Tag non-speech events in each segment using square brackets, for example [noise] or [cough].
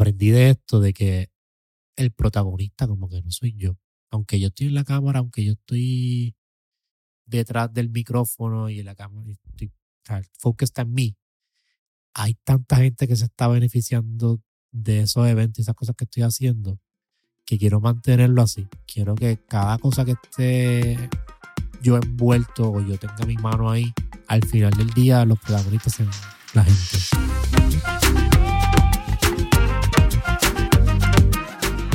aprendí de esto, de que el protagonista como que no soy yo. Aunque yo estoy en la cámara, aunque yo estoy detrás del micrófono y en la cámara, estoy, o el foco está en mí. Hay tanta gente que se está beneficiando de esos eventos y esas cosas que estoy haciendo que quiero mantenerlo así. Quiero que cada cosa que esté yo envuelto o yo tenga mi mano ahí, al final del día los protagonistas sean la gente.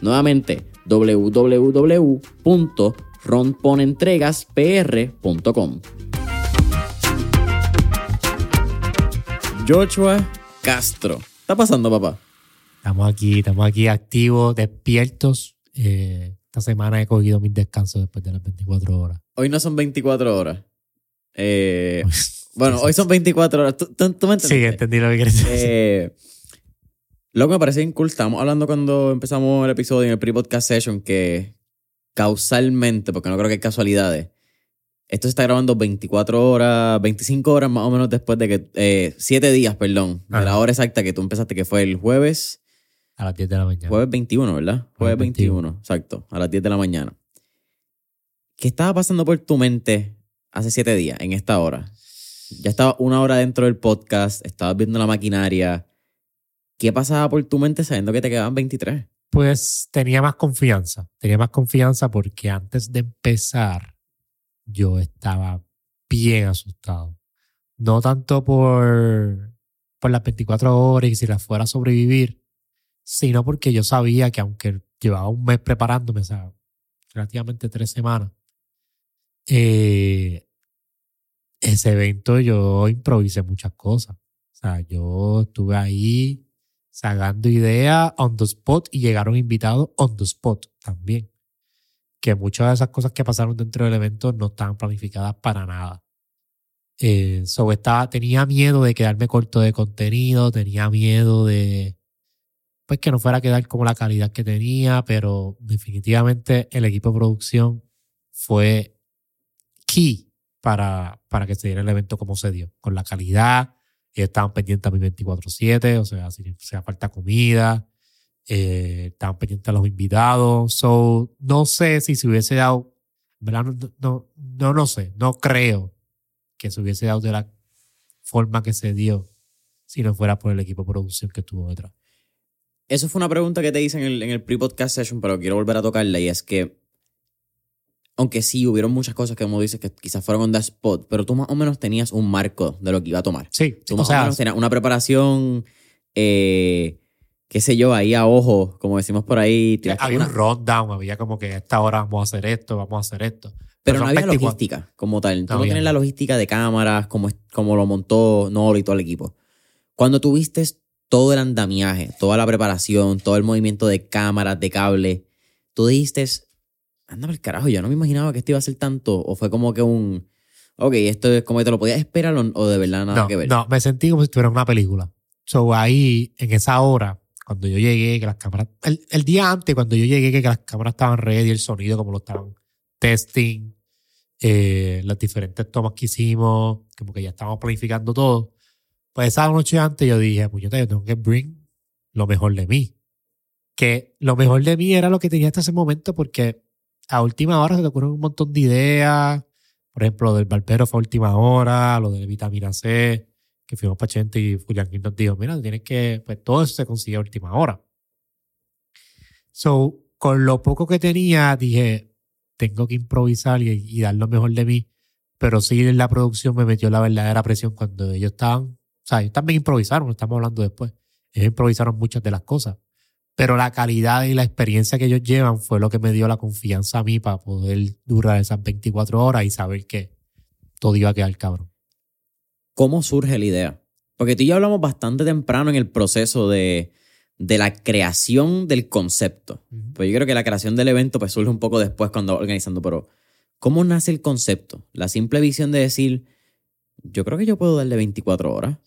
Nuevamente, www.ronponentregaspr.com. Joshua Castro. ¿Qué está pasando, papá? Estamos aquí, estamos aquí activos, despiertos. Eh, esta semana he cogido mis descansos después de las 24 horas. Hoy no son 24 horas. Eh, [laughs] bueno, hoy son 24 horas. ¿Tú, tú, tú me? Sí, entendí lo que quieres decir. Eh, lo que me parece bien cool, estábamos hablando cuando empezamos el episodio en el pre-podcast session que causalmente, porque no creo que hay casualidades, esto se está grabando 24 horas, 25 horas más o menos después de que, eh, 7 días, perdón, de la hora exacta que tú empezaste, que fue el jueves, a las 10 de la mañana. jueves 21, ¿verdad? Jueves Jueves 21, exacto, a las 10 de la mañana. ¿Qué estaba pasando por tu mente hace 7 días, en esta hora? Ya estaba una hora dentro del podcast, estabas viendo la maquinaria. ¿Qué pasaba por tu mente sabiendo que te quedaban 23? Pues tenía más confianza. Tenía más confianza porque antes de empezar yo estaba bien asustado. No tanto por, por las 24 horas y si las fuera a sobrevivir, sino porque yo sabía que aunque llevaba un mes preparándome, o sea, relativamente tres semanas, eh, ese evento yo improvisé muchas cosas. O sea, yo estuve ahí sacando ideas on the spot y llegaron invitados on the spot también. Que muchas de esas cosas que pasaron dentro del evento no estaban planificadas para nada. Eh, so estaba, tenía miedo de quedarme corto de contenido, tenía miedo de pues que no fuera a quedar como la calidad que tenía, pero definitivamente el equipo de producción fue key para, para que se diera el evento como se dio, con la calidad, ellos estaban pendientes a mi 24-7, o sea, si hacía falta comida, eh, estaban pendientes a los invitados. So, no sé si se hubiese dado. No, no, no, no sé, no creo que se hubiese dado de la forma que se dio si no fuera por el equipo de producción que estuvo detrás. Eso fue una pregunta que te hice en el, en el pre-podcast session, pero quiero volver a tocarla y es que, aunque sí hubieron muchas cosas que como dices que quizás fueron on the spot, pero tú más o menos tenías un marco de lo que iba a tomar. Sí, Tú más o, sea, menos tenías una preparación, eh, qué sé yo, ahí a ojo, como decimos por ahí. había una- un rundown, había como que a esta hora vamos a hacer esto, vamos a hacer esto. pero no había 24. logística como tal. Tú No no tienes la logística de cámaras, como, como lo montó Nolo y todo el equipo. Cuando tuviste todo el andamiaje, toda la preparación, todo el movimiento de cámaras, de cable, tú dijiste, anda el carajo, yo no me imaginaba que esto iba a ser tanto. O fue como que un, ok, esto es como que te lo podías esperar o, o de verdad nada no, que ver. no, me sentí como si estuviera en una película. So ahí, en esa hora, cuando yo llegué, que las cámaras, el, el día antes, cuando yo llegué, que las cámaras estaban ready, el sonido como lo estaban testing, eh, las diferentes tomas que hicimos, como que ya estábamos planificando todo. Pues esa noche antes yo dije, puñeta, yo tengo que bring lo mejor de mí. Que lo mejor de mí era lo que tenía hasta ese momento porque a última hora se te ocurren un montón de ideas. Por ejemplo, lo del barbero fue a última hora, lo de vitamina C, que fuimos para Chente y Julián nos dijo, mira, tienes que, pues todo eso se consigue a última hora. So, con lo poco que tenía, dije, tengo que improvisar y, dar lo mejor de mí. Pero sí, en la producción me metió la verdadera presión cuando ellos estaban, o sea, ellos también improvisaron, estamos hablando después. Ellos improvisaron muchas de las cosas. Pero la calidad y la experiencia que ellos llevan fue lo que me dio la confianza a mí para poder durar esas 24 horas y saber que todo iba a quedar cabrón. ¿Cómo surge la idea? Porque tú y yo hablamos bastante temprano en el proceso de, de la creación del concepto. Pues yo creo que la creación del evento pues surge un poco después cuando organizando, pero ¿cómo nace el concepto? La simple visión de decir, yo creo que yo puedo darle 24 horas.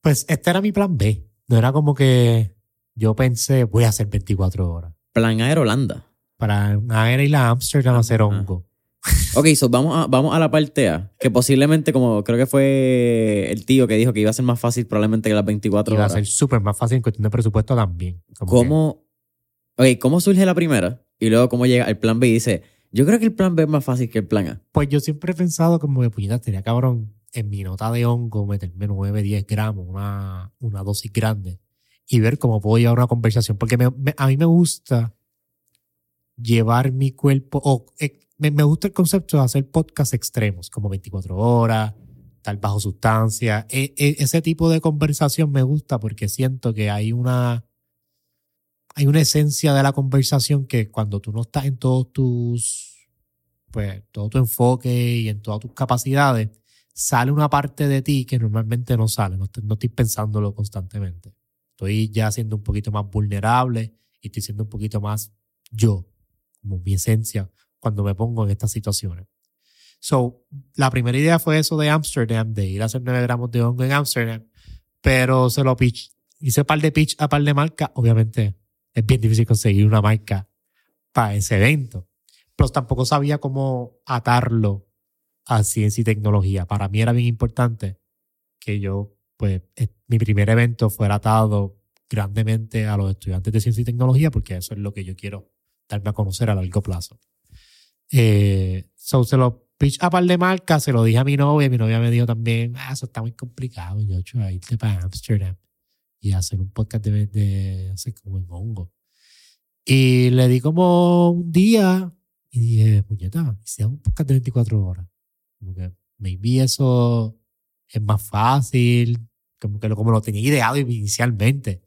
Pues este era mi plan B. No era como que yo pensé, voy a hacer 24 horas. Plan A era Holanda. Para a era y la Amsterdam a hacer hongo. Ok, so vamos a, vamos a la parte A, que posiblemente, como creo que fue el tío que dijo que iba a ser más fácil probablemente que las 24 horas. Iba a ser súper más fácil en cuestión de presupuesto también. ¿Cómo, ¿Cómo surge la primera? Y luego, ¿cómo llega el plan B y dice, yo creo que el plan B es más fácil que el plan A? Pues yo siempre he pensado como que, puñeta, tenía cabrón en mi nota de hongo meterme 9, 10 gramos, una, una dosis grande, y ver cómo puedo llevar una conversación. Porque a mí me gusta llevar mi cuerpo, o eh, me, me, gusta el concepto de hacer podcasts extremos, como 24 horas, tal bajo sustancia. E, e, ese tipo de conversación me gusta porque siento que hay una, hay una esencia de la conversación que cuando tú no estás en todos tus, pues, todo tu enfoque y en todas tus capacidades, sale una parte de ti que normalmente no sale, no, no estoy pensándolo constantemente. Estoy ya siendo un poquito más vulnerable y estoy siendo un poquito más yo, como mi esencia, cuando me pongo en estas situaciones. So, la primera idea fue eso de Amsterdam, de ir a hacer 9 gramos de hongo en Amsterdam, pero se lo pitch, hice par de pitch a par de marcas. Obviamente es bien difícil conseguir una marca para ese evento, pero tampoco sabía cómo atarlo a ciencia y tecnología. Para mí era bien importante que yo, pues, mi primer evento fuera atado grandemente a los estudiantes de ciencia y tecnología, porque eso es lo que yo quiero darme a conocer a largo plazo. Eh, so se lo pitch a par de marcas, se lo dije a mi novia, mi novia me dijo también, ah, eso está muy complicado, yo, yo, irte para Amsterdam y hacer un podcast de, de hacer como en hongo. Y le di como un día y dije, puñeta, hice un podcast de 24 horas. Como que maybe eso es más fácil, como que lo, como lo tenía ideado inicialmente.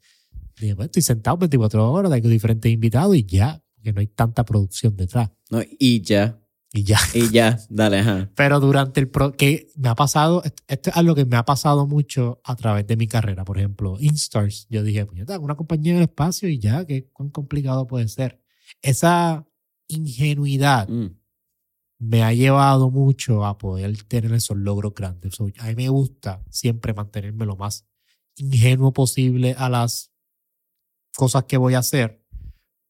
Dije, pues estoy sentado 24 horas, tengo diferentes invitados y ya que no hay tanta producción detrás. No, y ya. Y ya. Y ya, dale, ajá. [laughs] Pero durante el pro, que me ha pasado, esto es algo que me ha pasado mucho a través de mi carrera. Por ejemplo, Instars, yo dije, pues una compañía en el espacio y ya, qué cuán complicado puede ser. Esa ingenuidad mm. Me ha llevado mucho a poder tener esos logros grandes. a mí me gusta siempre mantenerme lo más ingenuo posible a las cosas que voy a hacer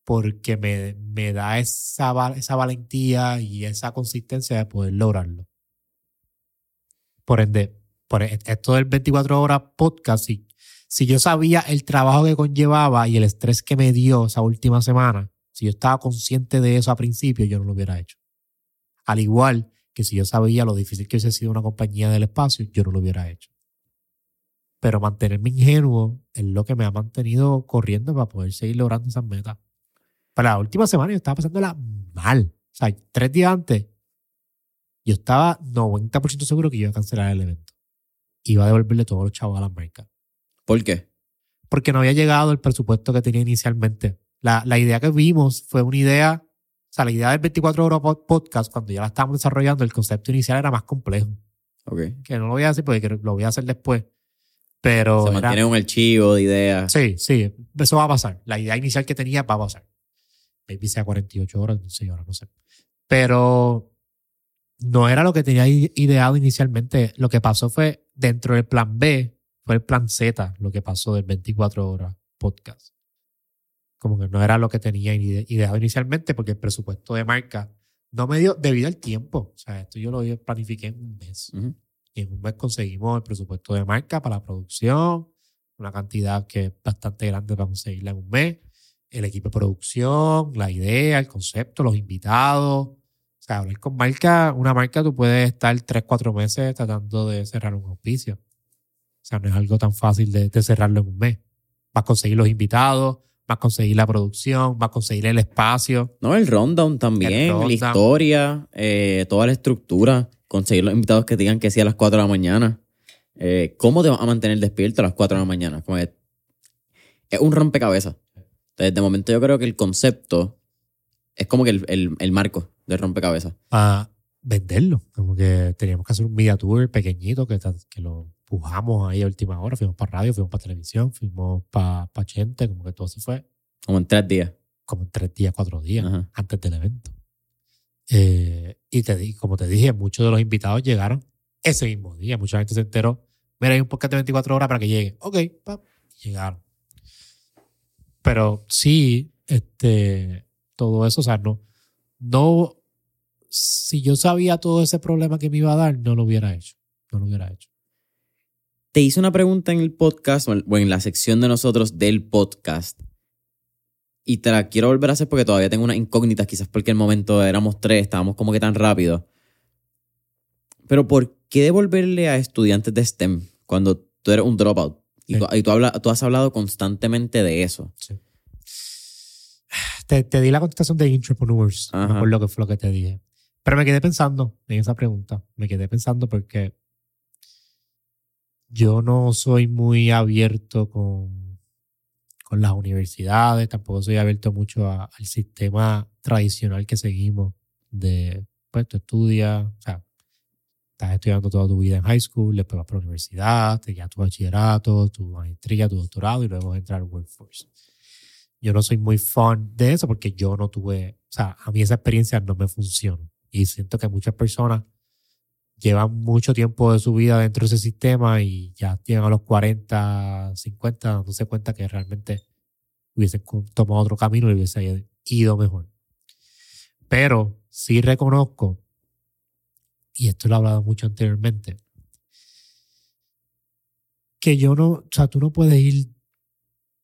porque me, me da esa, esa valentía y esa consistencia de poder lograrlo. Por ende, por e, esto del 24 horas podcast, si, si yo sabía el trabajo que conllevaba y el estrés que me dio esa última semana, si yo estaba consciente de eso a principio, yo no lo hubiera hecho. Al igual que si yo sabía lo difícil que hubiese sido una compañía del espacio, yo no lo hubiera hecho. Pero mantenerme ingenuo es lo que me ha mantenido corriendo para poder seguir logrando esas metas. Para la última semana yo estaba pasándola mal. O sea, tres días antes, yo estaba 90% seguro que iba a cancelar el evento. Iba a devolverle todos los chavos a la marca. ¿Por qué? Porque no había llegado el presupuesto que tenía inicialmente. La, la idea que vimos fue una idea, sea, la idea del 24 horas podcast, cuando ya la estábamos desarrollando, el concepto inicial era más complejo. Okay. Que no lo voy a hacer porque lo voy a hacer después. Pero. Se mantiene un archivo de ideas. Sí, sí, eso va a pasar. La idea inicial que tenía va a pasar maybe sea 48 horas, 16 horas, no sé. Pero no era lo que tenía ideado inicialmente. Lo que pasó fue, dentro del plan B, fue el plan Z, lo que pasó del 24 horas podcast. Como que no era lo que tenía ideado inicialmente, porque el presupuesto de marca no me dio debido al tiempo. O sea, esto yo lo planifiqué en un mes. Y en un mes conseguimos el presupuesto de marca para la producción, una cantidad que es bastante grande para conseguirla en un mes. El equipo de producción, la idea, el concepto, los invitados. O sea, hablar con marca, una marca tú puedes estar tres, cuatro meses tratando de cerrar un auspicio. O sea, no es algo tan fácil de, de cerrarlo en un mes. Vas a conseguir los invitados, a conseguir la producción, vas a conseguir el espacio. No, el rundown también, El rundown. la historia, eh, toda la estructura, conseguir los invitados que digan que sí a las 4 de la mañana. Eh, ¿Cómo te vas a mantener despierto a las 4 de la mañana? Como es un rompecabezas. Entonces, de momento yo creo que el concepto es como que el, el- el marco del rompecabezas. a venderlo. Como que teníamos que hacer un media tour pequeñito que lo pujamos ahí a última hora. Fuimos para radio, fuimos para televisión, fuimos para pa Chente, como que todo se fue Como en tres días. como en tres días, cuatro días Ajá. antes del evento. Eh, y te di, como te dije, muchos de los invitados llegaron ese mismo día. Mucha gente se enteró. Mira, hay un podcast de 24 horas para que llegue. Ok, pap, llegaron. Pero sí, este, todo eso, o sea, no, no, si yo sabía todo ese problema que me iba a dar, no lo hubiera hecho. No lo hubiera hecho. Te hice una pregunta en el podcast, o en- la sección de nosotros del podcast. Y te la quiero volver a hacer porque todavía tengo unas incógnitas, quizás porque el momento éramos tres, estábamos como que tan rápido. Pero ¿por qué devolverle a estudiantes de STEM cuando tú eres un dropout? Y, Sí. tú, y tú, habla- tú has hablado constantemente de eso. Sí. Te, te di la contestación de Entrepreneurs, Ajá. acuerdo qué fue lo que te dije. Pero me quedé pensando en esa pregunta. Me quedé pensando porque yo no soy muy abierto con, con las universidades, tampoco soy abierto mucho a- al sistema tradicional que seguimos de, pues tú estudias, o sea, estás estudiando toda tu vida en high school, después vas para la universidad, te llevas tu bachillerato, tu maestría, tu doctorado y luego entrar al workforce. Yo no soy muy fan de eso porque yo no tuve, o sea, a mí esa experiencia no me funciona. Y siento que muchas personas llevan mucho tiempo de su vida dentro de ese sistema y ya llegan a los 40, 50, dándose cuenta que realmente hubiesen tomado otro camino y hubiese ido mejor. Pero sí reconozco, y esto lo he hablado mucho anteriormente, que yo no, o sea, tú no puedes ir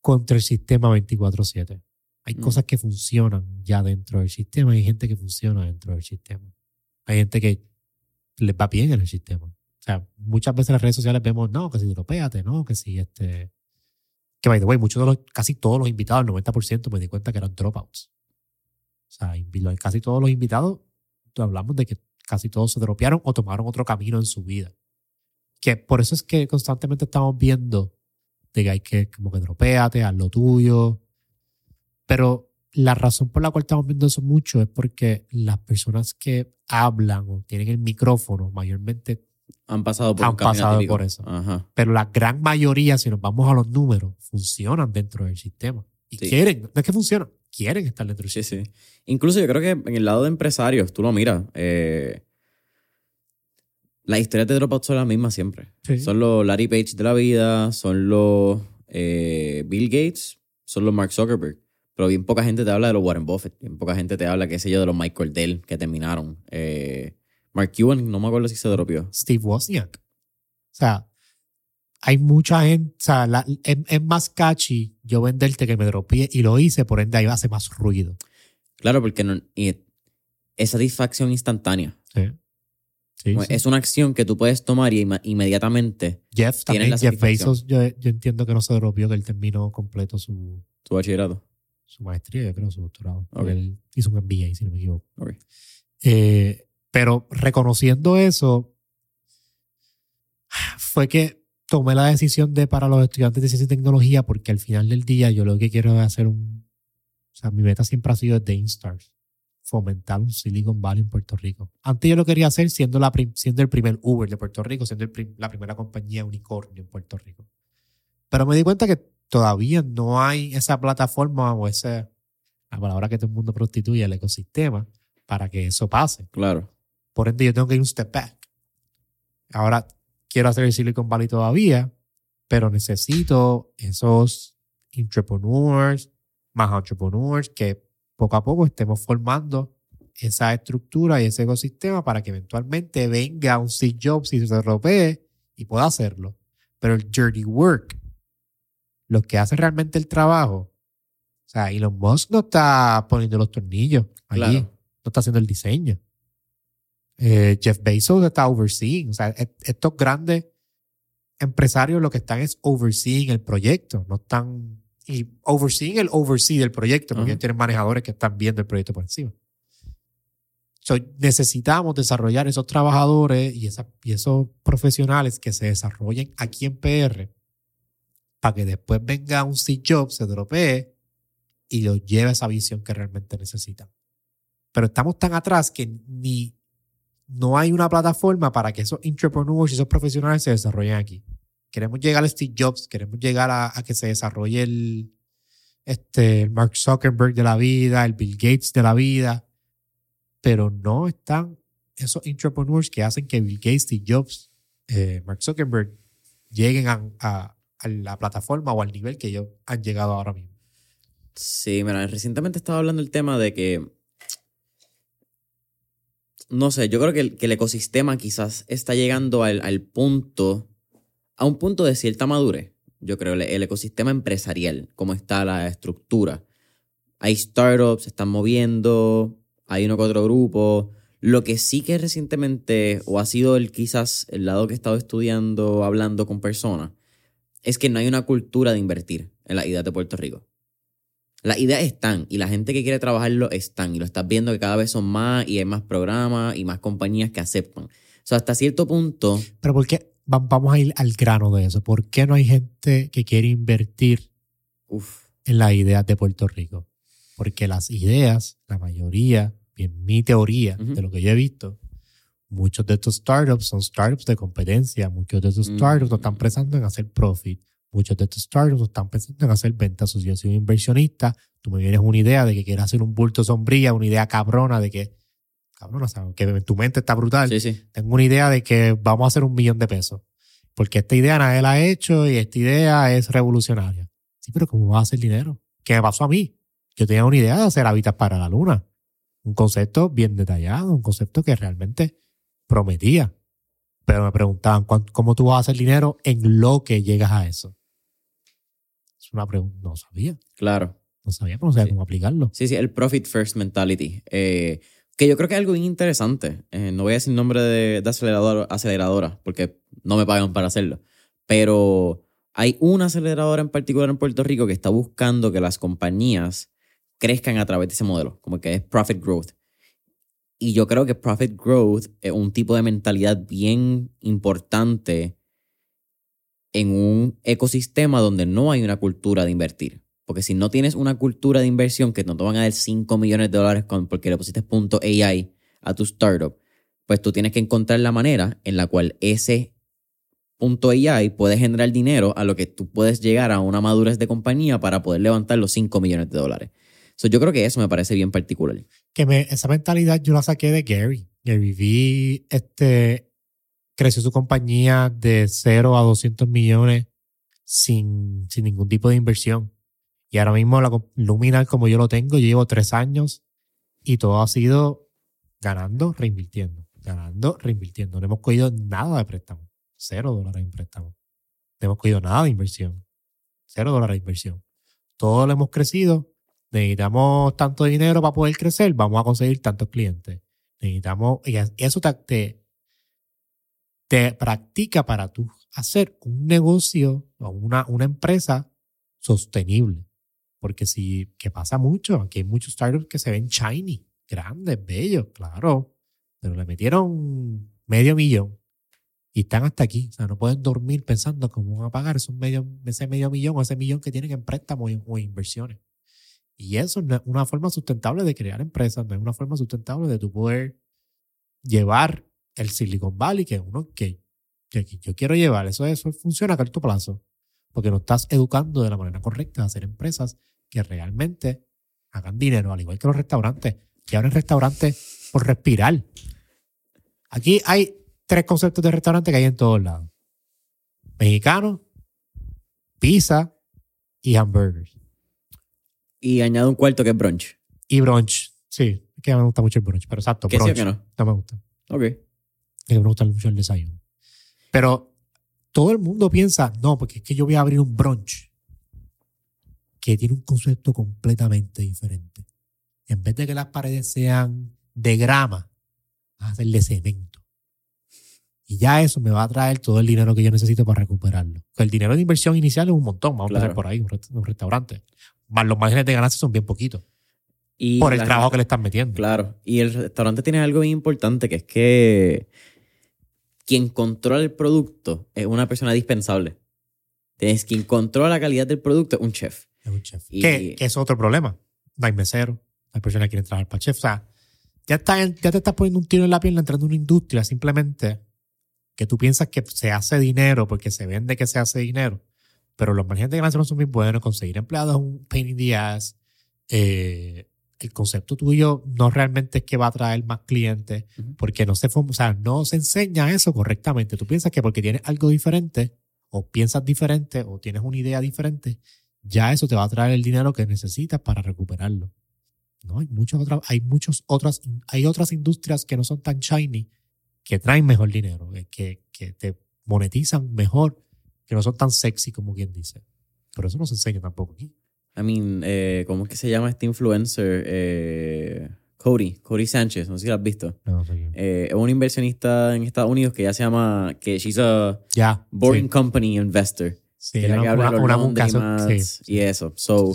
contra el sistema 24/7. Hay Mm. cosas que funcionan ya dentro del sistema hay gente que funciona dentro del sistema. Hay gente que les va bien en el sistema. O sea, muchas veces en las redes sociales vemos, no, que si dropéate, no, que si este... Que, by the way, muchos de los, casi todos los invitados, el 90% me di cuenta que eran dropouts. O sea, casi todos los invitados, hablamos de que casi todos se dropearon o tomaron otro camino en su vida. Que por eso es que constantemente estamos viendo de que hay que, como que dropéate, haz lo tuyo. Pero la razón por la cual estamos viendo eso mucho es porque las personas que hablan o tienen el micrófono mayormente Han pasado por Han pasado por eso. Ajá. pero la gran mayoría, si nos vamos a los números, funcionan dentro del sistema. Y Sí. quieren, no es que funcionan, quieren estar dentro del Sí, sistema. sí. Incluso yo creo que en el lado de empresarios, tú lo miras, eh, las historias de Dropout son las mismas siempre. Son los Larry Page de la vida, son los eh, Bill Gates, son los Mark Zuckerberg. Pero bien poca gente te habla de los Warren Buffett, bien poca gente te habla, qué sé yo, de los Michael Dell que terminaron. Eh, Mark Cuban, no me acuerdo si se dropió. Steve Wozniak. O sea, hay mucha gente, o sea, la- es, es más catchy yo venderte que me dropeé y lo hice, por ende ahí hace más ruido. Claro, porque no, y es satisfacción instantánea. Sí. Sí, sí. Es una acción que tú puedes tomar y inmediatamente Jeff también, Jeff. Bezos, yo, yo entiendo que no se dropeó, que él terminó completo su, tu bachillerato. Su maestría, yo creo, su doctorado. Él hizo un MBA, si no me equivoco. Eh, pero reconociendo eso, fue que tomé la decisión de para los estudiantes de ciencia y tecnología, porque al final del día yo lo que quiero es hacer un. O sea, mi meta siempre ha sido desde Instars, fomentar un Silicon Valley en Puerto Rico. Antes yo lo quería hacer siendo, la, prim- siendo el primer Uber de Puerto Rico, siendo el prim- la primera compañía unicornio en Puerto Rico. Pero me di cuenta que todavía no hay esa plataforma o esa, la palabra que todo el mundo prostituye, el ecosistema, para que eso pase. Claro. Por ende, yo tengo que ir un step back. Ahora quiero hacer el Silicon Valley todavía, pero necesito esos entrepreneurs, más entrepreneurs que poco a poco estemos formando esa estructura y ese ecosistema para que eventualmente venga un Steve Jobs y se ropee y pueda hacerlo. Pero el dirty work, lo que hace realmente el trabajo, o sea, Elon Musk no está poniendo los tornillos allí, Claro. no está haciendo el diseño. Eh, Jeff Bezos está overseeing, o sea, est- estos grandes empresarios lo que están es overseeing el proyecto, no están y overseeing el oversee del proyecto, porque tienen manejadores que están viendo el proyecto por encima. So, necesitamos desarrollar esos trabajadores y, esa- y esos profesionales que se desarrollen aquí en PR para que después venga un Steve Jobs, se dropee y los lleve a esa visión que realmente necesitan. Pero estamos tan atrás que ni no hay una plataforma para que esos entrepreneurs y esos profesionales se desarrollen aquí. Queremos llegar a Steve Jobs, queremos llegar a, que se desarrolle el, este, el Mark Zuckerberg de la vida, el Bill Gates de la vida, pero no están esos entrepreneurs que hacen que Bill Gates, Steve Jobs, eh, Mark Zuckerberg lleguen a- a la plataforma o al nivel que ellos han llegado ahora mismo. Sí, mira, recientemente estaba hablando el tema de que. No sé, yo creo que el, que el ecosistema quizás está llegando al, al punto. A un punto de cierta madurez. Yo creo, el, ecosistema empresarial, cómo está la estructura. Hay startups, se están moviendo, hay uno que otro grupo. Lo que sí que recientemente, o ha sido el quizás el lado que he estado estudiando, hablando con personas, es que no hay una cultura de invertir en las ideas de Puerto Rico. Las ideas están y la gente que quiere trabajarlo están y lo estás viendo que cada vez son más y hay más programas y más compañías que aceptan. O sea, hasta cierto punto, Pero ¿por qué? Va- Vamos a ir al grano de eso. ¿Por qué no hay gente que quiere invertir en las ideas de Puerto Rico? Porque las ideas, la mayoría, en mi teoría, de lo que yo he visto, muchos de estos startups son startups de competencia, muchos de estos Mm. startups no están pensando en hacer profit, muchos de estos startups no están pensando en hacer soy un inversionista, tú me vienes una idea de que quieres hacer un bulto sombría, una idea cabrona de que, cabrona, ¿sabes? que en tu mente está brutal sí, sí. tengo una idea de que vamos a hacer un millón de pesos. Porque esta idea nadie la ha hecho y esta idea es revolucionaria. Sí, pero ¿cómo vas a hacer dinero? ¿Qué me pasó a mí? Yo tenía una idea de hacer hábitats para la luna. Un concepto bien detallado, un concepto que realmente prometía. Pero me preguntaban, ¿cuán- ¿cómo tú vas a hacer dinero en lo que llegas a eso? Es una pregunta, no sabía. Claro. No sabía, pero no sabía Sí. cómo aplicarlo. Sí, sí, el profit first mentality. Eh, que yo creo que es algo bien interesante. Eh, no voy a decir nombre de, de acelerador, aceleradora, porque no me pagan para hacerlo. Pero hay una aceleradora en particular en Puerto Rico que está buscando que las compañías crezcan a través de ese modelo, como que es profit growth. Y yo creo que profit growth es un tipo de mentalidad bien importante en un ecosistema donde no hay una cultura de invertir. Porque si no tienes una cultura de inversión que no te van a dar 5 millones de dólares porque le pusiste punto AI a tu startup, pues tú tienes que encontrar la manera en la cual ese punto AI puede generar dinero a lo que tú puedes llegar a una madurez de compañía para poder levantar los 5 millones de dólares. Yo creo que eso me parece bien particular. que esa mentalidad yo la saqué de Gary. Gary Vee este, creció su compañía de 0 a 200 millones sin, sin ningún tipo de inversión. Y ahora mismo la Luminar, como yo lo tengo, yo llevo tres años y todo ha sido ganando, reinvirtiendo. Ganando, reinvirtiendo. No hemos cogido nada de préstamo. Cero dólares en préstamo. No hemos cogido nada de inversión. Cero dólares de inversión. Todo lo hemos crecido necesitamos tanto dinero para poder crecer, vamos a conseguir tantos clientes. Necesitamos, y eso te, practica para tú hacer un negocio o una, una empresa sostenible. Porque si, que pasa mucho, aquí hay muchos startups que se ven shiny, grandes, bellos, claro, pero le metieron medio millón y están hasta aquí. O sea, no pueden dormir pensando cómo van a pagar esos medio, ese medio millón o ese millón que tienen en préstamos o inversiones. Y eso no es una forma sustentable de crear empresas, no es una forma sustentable de tu poder llevar el Silicon Valley, que uno que, que yo quiero llevar. Eso, eso funciona a corto plazo, porque no estás educando de la manera correcta a hacer empresas que realmente hagan dinero, al igual que los restaurantes, que abren restaurantes por respirar. Aquí hay tres conceptos de restaurante que hay en todos lados. Mexicano, pizza y hamburgers. Y añado un cuarto que es brunch. Y brunch, sí. Es que me gusta mucho el brunch, pero exacto, ¿Qué sí o brunch. qué no? no me gusta. Ok. Es que me gusta mucho el desayuno. Pero todo el mundo piensa, no, porque es que yo voy a abrir un brunch que tiene un concepto completamente diferente. En vez de que las paredes sean de grama, vas a hacer de cemento. Y ya eso me va a traer todo el dinero que yo necesito para recuperarlo. El dinero de inversión inicial es un montón, vamos a empezar por ahí, un, rest- un restaurante. Más los márgenes de ganancia son bien poquitos. Y Por el trabajo gente- que le están metiendo. Claro. Y el restaurante tiene algo bien importante que es que quien controla el producto es una persona dispensable. Tienes quien controla la calidad del producto es un chef. Es un chef. Y- Que, que es otro problema. No hay mesero. no Hay personas que quieren trabajar para chef. O sea, ya, está, ya te estás poniendo un tiro en la pierna entrando en una industria simplemente que tú piensas que se hace dinero porque se vende que se hace dinero. Pero los margen de ganancia no son muy buenos. Conseguir empleados es un pain in the ass. Eh, el concepto tuyo no realmente es que va a traer más clientes porque no se, o sea, no se enseña eso correctamente. Tú piensas que porque tienes algo diferente o piensas diferente o tienes una idea diferente, ya eso te va a traer el dinero que necesitas para recuperarlo. No, hay muchas otras, hay muchas otras, hay otras industrias que no son tan shiny que traen mejor dinero, que, que te monetizan mejor, que no son tan sexy como quien dice. Pero eso no se enseña tampoco aquí. I mean, eh, ¿cómo es que se llama este influencer? Eh, Cody, Cody Sánchez, no sé si lo has visto. No, sé. Eh, es un inversionista en Estados Unidos que ya se llama, que she's a ya. boring sí, company investor. sí, que una, que una, una laundry muca- sí, mats sí, y eso. So.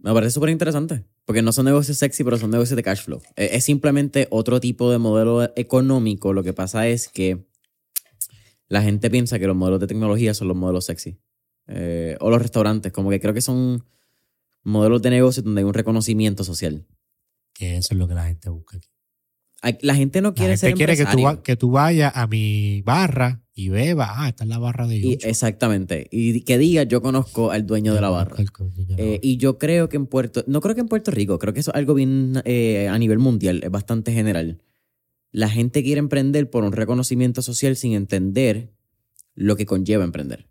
Me parece súper interesante. Porque no son negocios sexy, pero son negocios de cash flow. Eh, Es simplemente otro tipo de modelo económico. Lo que pasa es que la gente piensa que los modelos de tecnología son los modelos sexy. Eh, o los restaurantes. Como que creo que son modelos de negocio donde hay un reconocimiento social. Que eso es lo que la gente busca aquí. La gente no La quiere gente ser quiere que tú, empresario. que tú vayas a mi barra y bebas. Ah, esta es la barra de Y- Yucho. exactamente. Y que diga, yo conozco al dueño de la barra. Eh, y yo creo que en Puerto, no creo que en Puerto Rico, creo que eso es algo bien eh, a nivel mundial, es bastante general. La gente quiere emprender por un reconocimiento social sin entender lo que conlleva emprender.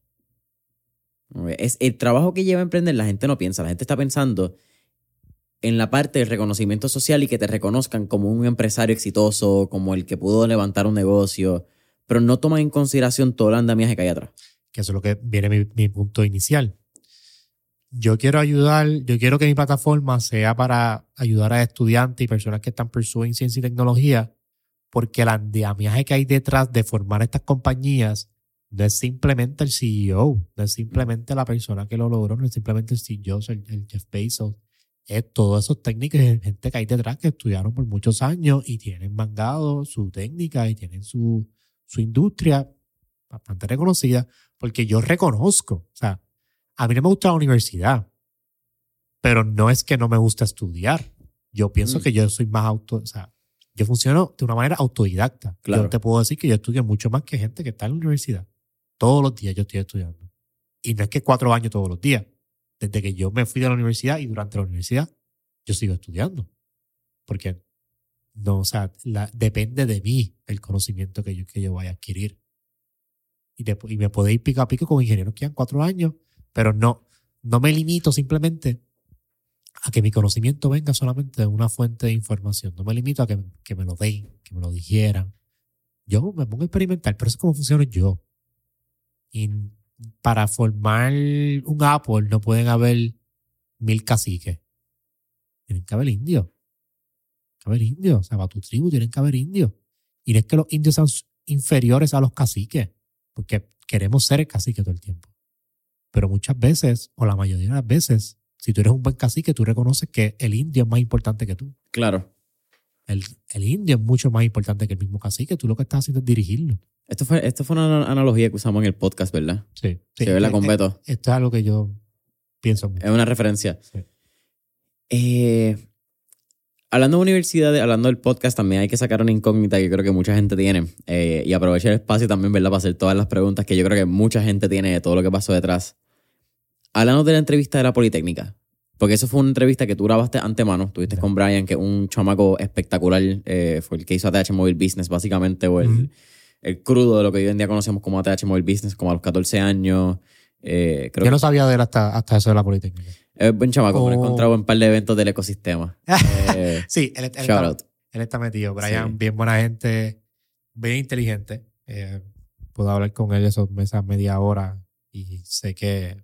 Es el trabajo que lleva a emprender, la gente no piensa, la gente está pensando en la parte del reconocimiento social y que te reconozcan como un empresario exitoso, como el que pudo levantar un negocio, pero no toman en consideración todo el andamiaje que hay atrás. que eso es lo que viene mi, punto inicial. Yo quiero ayudar, yo quiero que mi plataforma sea para ayudar a estudiantes y personas que están pursuing ciencia y tecnología, porque el andamiaje que hay detrás de formar estas compañías no es simplemente el CEO, no es simplemente la persona que lo logró, no es simplemente el CEO, el, el Jeff Bezos, es todos esos técnicos y gente que hay detrás que estudiaron por muchos años y tienen mangado su técnica y tienen su, su industria bastante reconocida, porque yo reconozco, o sea, a mí no me gusta la universidad, pero no es que no me gusta estudiar. Yo pienso Mm. que yo soy más auto, o sea, yo funciono de una manera autodidacta. Claro. Yo te puedo decir que yo estudio mucho más que gente que está en la universidad. Todos los días yo estoy estudiando. Y no es que cuatro años todos los días. Desde que yo me fui de la universidad y durante la universidad, yo sigo estudiando. Porque no, o sea, depende de mí el conocimiento que yo, que yo vaya a adquirir. Y, de- y me ir pico a pico con ingenieros que han cuatro años, pero no, no me limito simplemente a que mi conocimiento venga solamente de una fuente de información. No me limito a que, que me lo den, que me lo dijeran. Yo me pongo a experimentar, pero eso es como funciona yo. Y para formar un Apple no pueden haber mil caciques. Tienen que haber indios. Que haber indios. O sea, para tu tribu tienen que haber indios. Y no es que los indios sean inferiores a los caciques, porque queremos ser el cacique todo el tiempo. Pero muchas veces, o la mayoría de las veces, si tú eres un buen cacique, tú reconoces que el indio es más importante que tú. Claro. El, el indio es mucho más importante que el mismo cacique. Tú lo que estás haciendo es dirigirlo. Esto fue, esto fue una analogía que usamos en el podcast, ¿verdad? Sí. Se ve la con Beto. Esto es algo que yo pienso mucho. Es una referencia. Sí. Eh, hablando de universidades, hablando del podcast, también hay que sacar una incógnita que yo creo que mucha gente tiene. Eh, y aprovechar el espacio también, ¿verdad? Para hacer todas las preguntas que yo creo que mucha gente tiene de todo lo que pasó detrás. Hablando de la entrevista de la Politécnica. Porque eso fue una entrevista que tú grabaste antemano. Estuviste Ya. con Brian, que es un chamaco espectacular. eh, fue el que hizo ATH Mobile Business, básicamente, o el crudo de lo que hoy en día conocemos como ATH Mobile Business, como a los 14 años. Eh, creo Yo no sabía de él hasta, hasta eso de la Politécnica. Es buen chamaco, me lo he Oh. encontrado en un par de eventos del ecosistema. [laughs] Eh, sí, [laughs] él, él shout está, out. él está metido. Brian, Sí. bien buena gente, bien inteligente. Eh, puedo hablar con él esos esas media hora y sé que,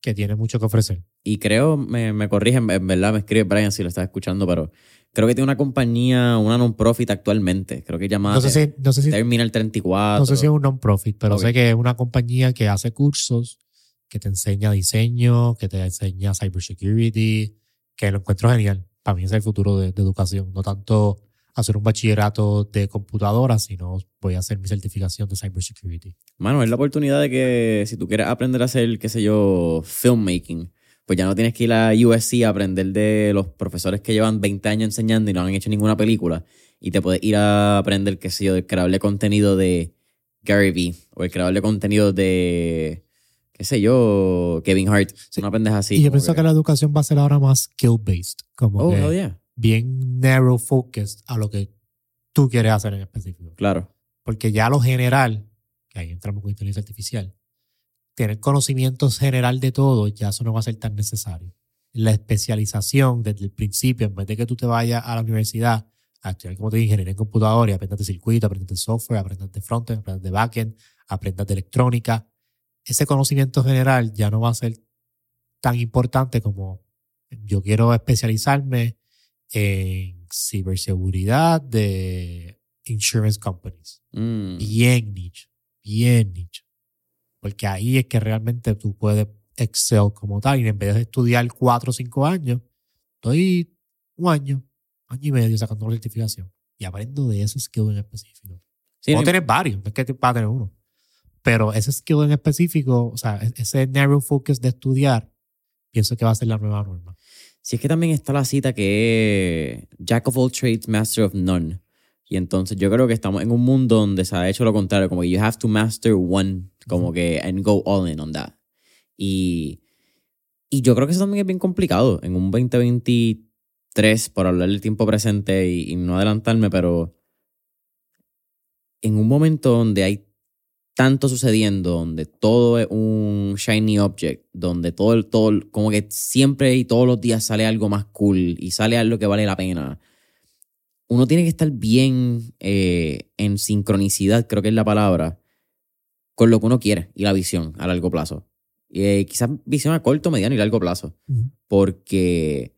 que tiene mucho que ofrecer. Y creo, me, me corrigen, en verdad me escribe Brian si lo estás escuchando, pero creo que tiene una compañía, una non-profit actualmente. Creo que llamada No sé si, no sé si, Terminal 34. no sé si es un non-profit, pero sé que es una compañía que hace cursos, que te enseña diseño, que te enseña cybersecurity, que lo encuentro genial. Para mí es el futuro de, educación. No tanto hacer un bachillerato de computadoras, sino voy a hacer mi certificación de cybersecurity. Mano, es la oportunidad de que si tú quieres aprender a hacer, qué sé yo, filmmaking, pues ya no tienes que ir a USC a aprender de los profesores que llevan 20 años enseñando y no han hecho ninguna película. Y te puedes ir a aprender, qué sé yo, del creador de contenido de Gary Vee o el creador de contenido de, qué sé yo, Kevin Hart. Sí. Una pendeja así. y yo pienso que la educación va a ser ahora más skill-based, como Oh, que yeah. bien narrow focused a lo que tú quieres hacer en específico. Claro. Porque ya lo general, que ahí entramos con inteligencia artificial, tener conocimientos general de todo, ya eso no va a ser tan necesario. La especialización desde el principio, en vez de que tú te vayas a la universidad a estudiar, como te dije, ingeniería en computadora y aprendas de circuito, aprendas de software, aprendas de frontend, aprendas de backend, aprendas de electrónica, ese conocimiento general ya no va a ser tan importante como yo quiero especializarme en ciberseguridad de insurance companies. Mm. Bien nicho, bien nicho. Porque ahí es que realmente tú puedes excel como tal. Y en vez de estudiar cuatro o cinco años, estoy un año, año y medio sacando la certificación. Y aprendo de ese skill en específico. Sí, no- tener varios, no es que te va a tener uno. Pero ese skill en específico, o sea, e- ese narrow focus de estudiar, pienso que va a ser la nueva norma. Si es que también está la cita que es Jack of all trades, master of none. Y entonces yo creo que estamos en un mundo donde se ha hecho lo contrario, como que you have to master one, como que and go all in on that. Y, y yo creo que eso también es bien complicado en un 2023, por hablar del tiempo presente y, y no adelantarme, pero en un momento donde hay tanto sucediendo, donde todo es un shiny object, donde todo el, todo, el- como que siempre y todos los días sale algo más cool y sale algo que vale la pena. Uno tiene que estar bien eh, en sincronicidad, creo que es la palabra, con lo que uno quiere y la visión a largo plazo. Eh, quizás visión a corto, mediano y largo plazo. Porque,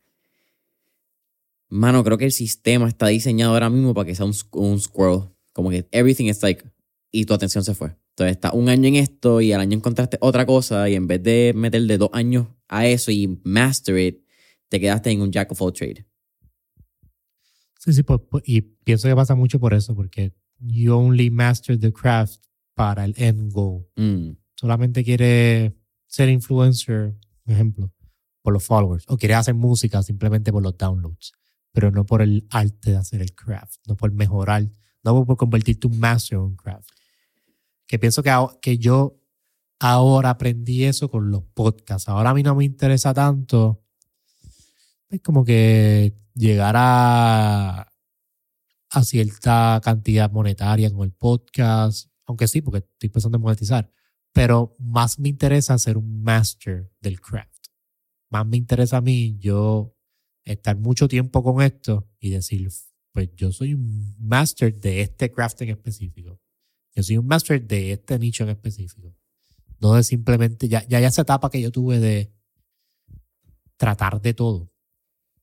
mano, creo que el sistema está diseñado ahora mismo para que sea un, un squirrel. Como que everything is like, y tu atención se fue. Entonces estás un año en esto y al año encontraste otra cosa y en vez de meterle dos años a eso y master it, te quedaste en un jack of all trade. Sí, sí, pues, pues, y pienso que pasa mucho por eso, porque you only master the craft para el end goal. Mm, Solamente quiere ser influencer, por ejemplo, por los followers, o quiere hacer música simplemente por los downloads, pero no por el arte de hacer el craft, no por mejorar, no por convertirte un master en un craft. Que pienso que, que yo ahora aprendí eso con los podcasts. Ahora a mí no me interesa tanto. Es como que llegar a, a cierta cantidad monetaria con el podcast. Aunque sí, porque estoy pensando en monetizar. Pero más me interesa ser un master del craft. Más me interesa a mí yo estar mucho tiempo con esto y decir, pues yo soy un master de este craft en específico. Yo soy un master de este nicho en específico. No de simplemente, ya, ya esa etapa que yo tuve de tratar de todo.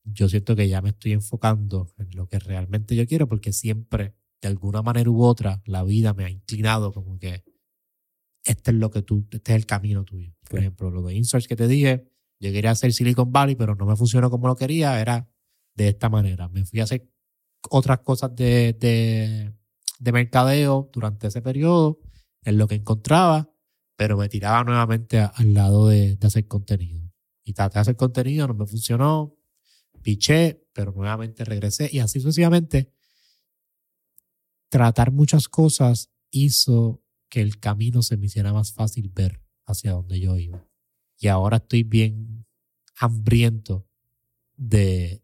Yo siento que ya me estoy enfocando en lo que realmente yo quiero porque siempre, de alguna manera u otra, la vida me ha inclinado como que este es lo que tú, este es el camino tuyo. Por ejemplo, lo de Insearch que te dije, yo quería hacer Silicon Valley, pero no me funcionó como lo quería, era de esta manera. Me fui a hacer otras cosas de, de, de mercadeo durante ese periodo, en lo que encontraba, pero me tiraba nuevamente al lado de, hacer contenido. Y traté de hacer contenido, no me funcionó, piché, pero nuevamente regresé y así sucesivamente. Tratar muchas cosas hizo que el camino se me hiciera más fácil ver hacia dónde yo iba. Y ahora estoy bien hambriento de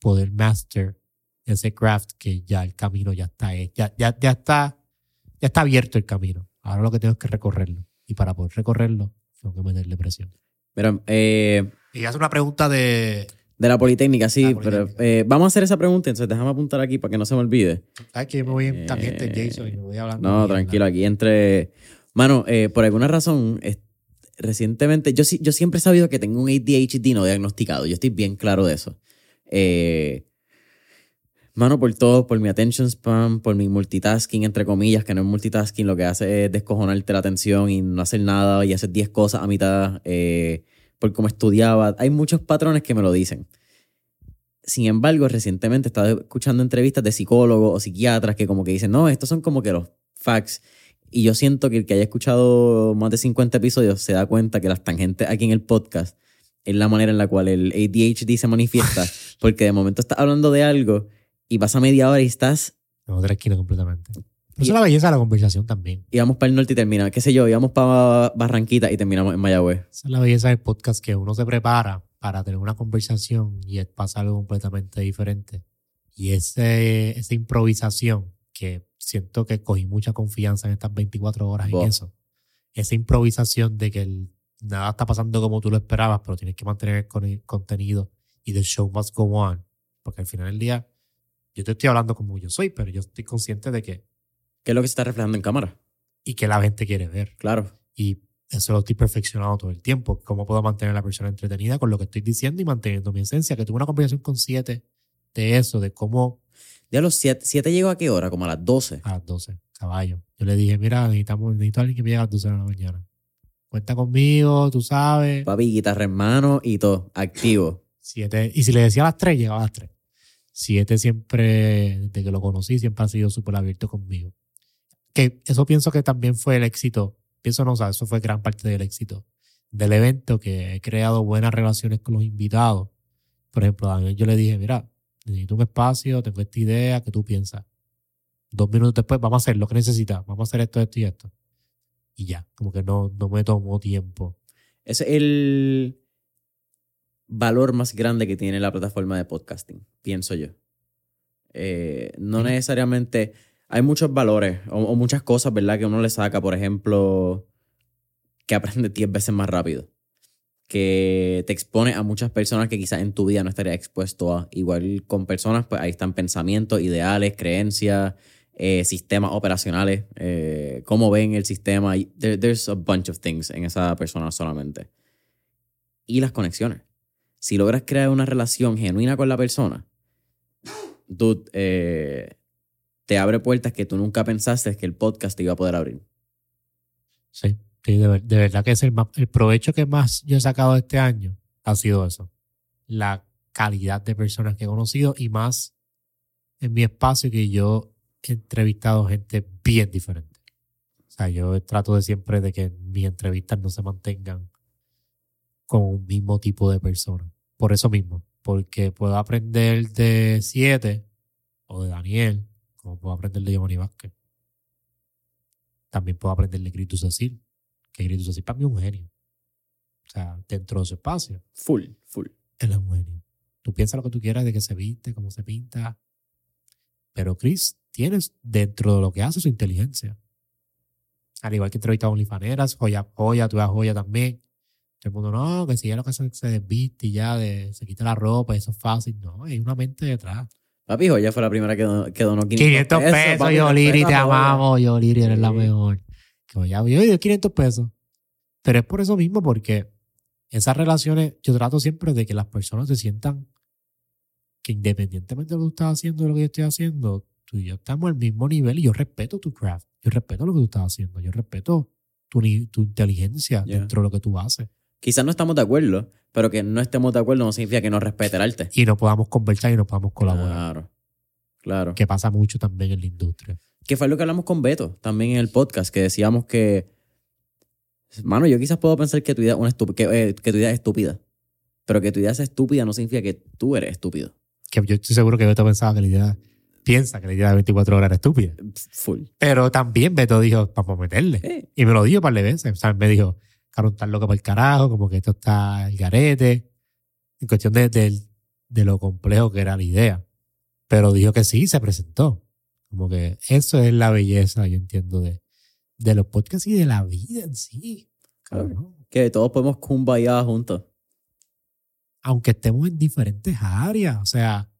poder master ese craft que ya el camino ya está he- ya, ya, ya está ya está abierto el camino. Ahora lo que tengo es que recorrerlo. Y para poder recorrerlo, tengo que meterle presión. Mira, eh, Y hace una pregunta de. De la Politécnica, sí, La Politécnica. pero eh, vamos a hacer esa pregunta, entonces déjame apuntar aquí para que no se me olvide. Ay, que yo me voy en Eh, tangente, Jason, y me voy hablando. No, tranquilo, aquí entre... Mano, eh, por alguna razón, recientemente, yo, sí- yo siempre he sabido que tengo un ADHD no diagnosticado, yo estoy bien claro de eso. Eh, mano, por todo, por mi attention span, por mi multitasking, entre comillas, que no es multitasking, lo que hace es descojonarte la atención y no hacer nada y hacer 10 cosas a mitad, eh, por cómo estudiaba. Hay muchos patrones que me lo dicen. Sin embargo, recientemente he estado escuchando entrevistas de psicólogos o psiquiatras que como que dicen, no, estos son como que los facts. Y yo siento que el que haya escuchado más de 50 episodios se da cuenta que las tangentes aquí en el podcast es la manera en la cual el ADHD se manifiesta. [laughs] porque de momento estás hablando de algo y pasa media hora y estás, En otra esquina completamente. Pero Eso es la belleza de la conversación también. y vamos para el norte y termina, qué sé yo, íbamos para Barranquita y terminamos en Mayagüez. Esa es la belleza del podcast, que uno se prepara para tener una conversación y pasa algo completamente diferente. Y ese, esa improvisación, que siento que cogí mucha confianza en estas 24 horas en Buah. eso. Esa improvisación de que el- nada está pasando como tú lo esperabas, pero tienes que mantener el con- el contenido y the show must go on. Porque al final del día, yo te estoy hablando como yo soy, pero yo estoy consciente de que, ¿Qué es lo que se está reflejando en cámara? y que la gente quiere ver. Claro. Y eso lo estoy perfeccionando todo el tiempo. ¿Cómo puedo mantener a la persona entretenida con lo que estoy diciendo y manteniendo mi esencia? Que tuve una conversación con siete de eso, de cómo Ya los 7, siete llegó a qué hora? Como a las 12. a las 12, caballo. Yo le dije, mira, necesitamos, necesito a alguien que me llegue a las 12 de la mañana. Cuenta conmigo, tú sabes. Papi, guitarra en mano y todo, activo. [laughs] Siete, y si le decía a las 3, llegaba a las 3. Siete siempre, desde que lo conocí, siempre ha sido súper abierto conmigo. Que eso pienso que también fue el éxito. Pienso no, o sea, eso fue gran parte del éxito del evento, que he creado buenas relaciones con los invitados. Por ejemplo, a Daniel yo le dije, mira, necesito un espacio, tengo esta idea, ¿qué tú piensas? Dos minutos después, vamos a hacer lo que necesitas, vamos a hacer esto, esto y esto. Y ya, como que no, no me tomó tiempo. Es el valor más grande que tiene la plataforma de podcasting, pienso yo. Eh, no necesariamente. Hay muchos valores o, o muchas cosas, ¿verdad? Que uno le saca, por ejemplo, que aprende 10 veces más rápido. Que te expone a muchas personas que quizás en tu vida no estarías expuesto a. Igual con personas, pues ahí están pensamientos, ideales, creencias, eh, sistemas operacionales, eh, cómo ven el sistema. there- there's a bunch of things en esa persona solamente. Y las conexiones. Si logras crear una relación genuina con la persona, dude, eh, te abre puertas que tú nunca pensaste que el podcast te iba a poder abrir. Sí, sí, de, de verdad que es el, más- el provecho que más yo he sacado este año ha sido eso. La calidad de personas que he conocido y más en mi espacio que yo he entrevistado gente bien diferente. O sea, yo trato de siempre de que mis entrevistas no se mantengan con un mismo tipo de persona. Por eso mismo, porque puedo aprender de Siete o de Daniel, como puedo aprender de Giovanni Vázquez. También puedo aprender de Grito Cecil, que Grito Cecil para mí es un genio. O sea, dentro de su espacio, Full, full. él es un genio. Tú piensas lo que tú quieras de que se viste, cómo se pinta, pero Chris tienes dentro de lo que hace su inteligencia. Al igual que entrevista a OnlyFaneras, joya, joya, tú das joya también. Todo el mundo, no, que si ya lo que hace se desviste y ya de, se quita la ropa, eso es fácil. No, hay una mente detrás. Papi, ya fue la primera que, don- que donó 500 pesos, papi, yo Liri, respeta, te amamos, yo Liri, eres la mejor. Que ya doy 500 pesos. Pero es por eso mismo, porque esas relaciones, yo trato siempre de que las personas se sientan que independientemente de lo que tú estás haciendo, de lo que yo estoy haciendo, tú y yo estamos al mismo nivel y yo respeto tu craft, yo respeto lo que tú estás haciendo, yo respeto tu, tu inteligencia Yeah. dentro de lo que tú haces. Quizás no estamos de acuerdo, pero que no estemos de acuerdo no significa que no respete el arte. Y no podamos conversar y no podamos colaborar, Claro. Claro. que pasa mucho también en la industria. Que fue lo que hablamos con Beto también en el podcast, que decíamos que. Mano, yo quizás puedo pensar que tu idea, es una que, eh, que tu idea es estúpida. Pero que tu idea sea estúpida no significa que tú eres estúpido. Que yo estoy seguro que Beto pensaba que la idea, piensa que la idea de 24 horas era estúpida. Full. Pero también Beto dijo, vamos a meterle. Eh, Y me lo dijo un par de veces. O sea, me dijo, Carlos, estás loco para el carajo, como que esto está el garete. En cuestión de, de- de lo complejo que era la idea. Pero dijo que sí, se presentó. Como que eso es la belleza, yo entiendo, de, de los podcasts y de la vida en sí. Cabrón. que todos podemos kumbaya juntos. aunque estemos en diferentes áreas. O sea,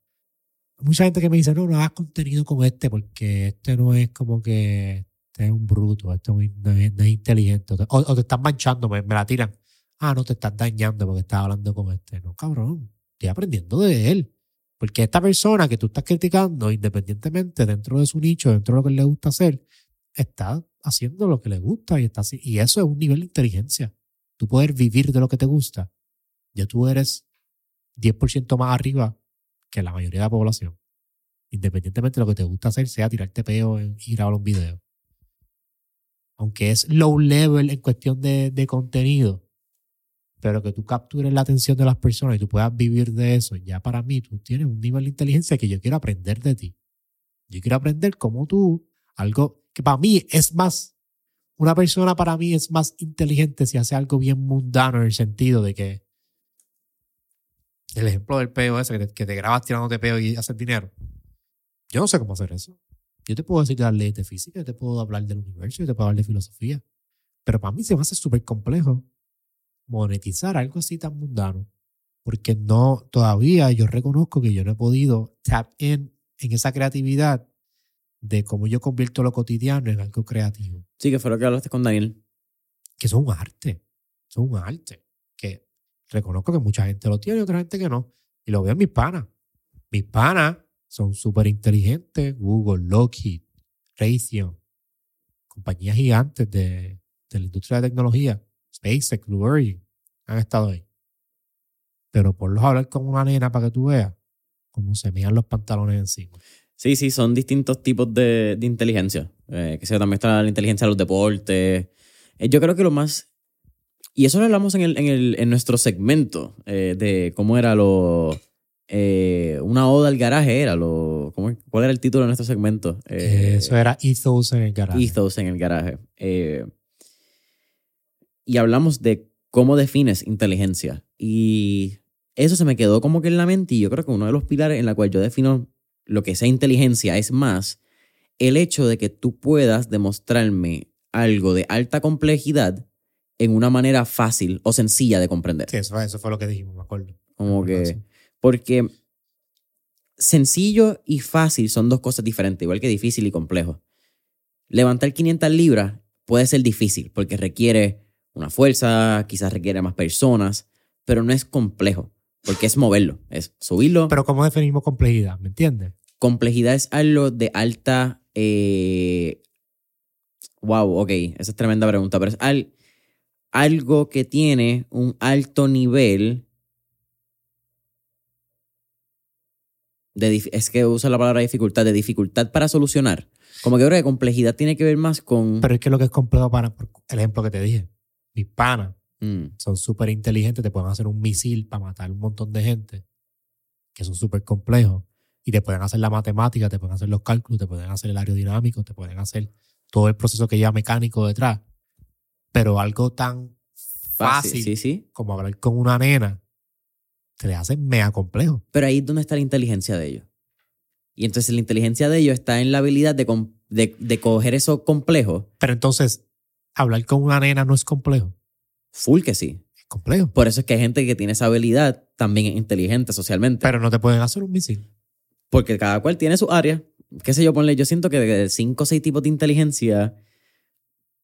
mucha gente que me dice, no, no hagas contenido con este porque este no es como que es un bruto, este no es, no inteligente. O, te están manchando, me, la tiran. Ah, no, te estás dañando porque estás hablando con este. No, cabrón, estoy aprendiendo de él. Porque esta persona que tú estás criticando, independientemente dentro de su nicho, dentro de lo que le gusta hacer, está haciendo lo que le gusta y, está, y eso es un nivel de inteligencia. Tú poder vivir de lo que te gusta. Ya tú eres 10% más arriba que la mayoría de la población. Independientemente de lo que te gusta hacer, sea tirarte peo a grabar un video. Aunque es low level en cuestión de, de contenido, pero que tú captures la atención de las personas y tú puedas vivir de eso, ya para mí tú tienes un nivel de inteligencia que yo quiero aprender de ti. Yo quiero aprender cómo tú, algo que para mí es más, una persona para mí es más inteligente si hace algo bien mundano en el sentido de que el ejemplo del peo ese, que te, que te grabas tirándote peo y haces dinero. Yo no sé cómo hacer eso. Yo te puedo decir de las leyes de física, yo te puedo hablar del universo, yo te puedo hablar de filosofía. Pero para mí se me hace súper complejo monetizar algo así tan mundano. Porque no, todavía yo reconozco que yo no he podido tap in en esa creatividad de cómo yo convierto lo cotidiano en algo creativo. Sí, que fue lo que hablaste con Daniel. Que es un arte. Es un arte. Que reconozco que mucha gente lo tiene y otra gente que no. Y lo veo en mis panas. Mis panas son súper inteligentes. Google, Lockheed, Raytheon, compañías gigantes de, de la industria de tecnología SpaceX, Blue Origin, han estado ahí. Pero por los hablar con una nena para que tú veas cómo se miran los pantalones encima. Sí, sí, son distintos tipos de, de inteligencia. Eh, que sea, también está la inteligencia de los deportes. Eh, yo creo que lo más. Y eso lo hablamos en, el, en, el, en nuestro segmento eh, de cómo era lo. Una oda al garaje era lo. ¿cómo, ¿Cuál era el título de nuestro segmento? eso era Ethos en el garaje. Ethos en el garaje y hablamos de cómo defines inteligencia. Y eso se me quedó como que en la mente y yo creo que uno de los pilares en la cual yo defino lo que sea inteligencia es más el hecho de que tú puedas demostrarme algo de alta complejidad en una manera fácil o sencilla de comprender. Sí, eso, eso fue lo que dijimos, me acuerdo. Como que, porque sencillo y fácil son dos cosas diferentes, igual que difícil y complejo. Levantar 500 libras puede ser difícil porque requiere una fuerza, quizás requiere más personas, pero no es complejo, porque es moverlo, es subirlo. Pero ¿cómo definimos complejidad? ¿Me entiendes? Complejidad es algo de alta... Eh... Wow, ok, esa es tremenda pregunta, pero es algo que tiene un alto nivel de... Es que usa la palabra dificultad, de dificultad para solucionar. Como que creo que complejidad tiene que ver más con... Pero es que lo que es complejo para el ejemplo que te dije mis panas mm. son súper inteligentes, te pueden hacer un misil para matar un montón de gente, que son súper complejos, y te pueden hacer la matemática, te pueden hacer los cálculos, te pueden hacer el aerodinámico, te pueden hacer todo el proceso que lleva mecánico detrás. Pero algo tan fácil como hablar con una nena, te le hace mega complejo. Pero ahí es donde está la inteligencia de ellos. Y entonces la inteligencia de ellos está en la habilidad de, de, de coger eso complejo. Pero entonces, hablar con una nena no es complejo. Full que sí. Es complejo. Por eso es que hay gente que tiene esa habilidad también es inteligente socialmente. Pero no te pueden hacer un misil. Porque cada cual tiene su área. Qué sé yo, ponle, yo siento que de cinco o seis tipos de inteligencia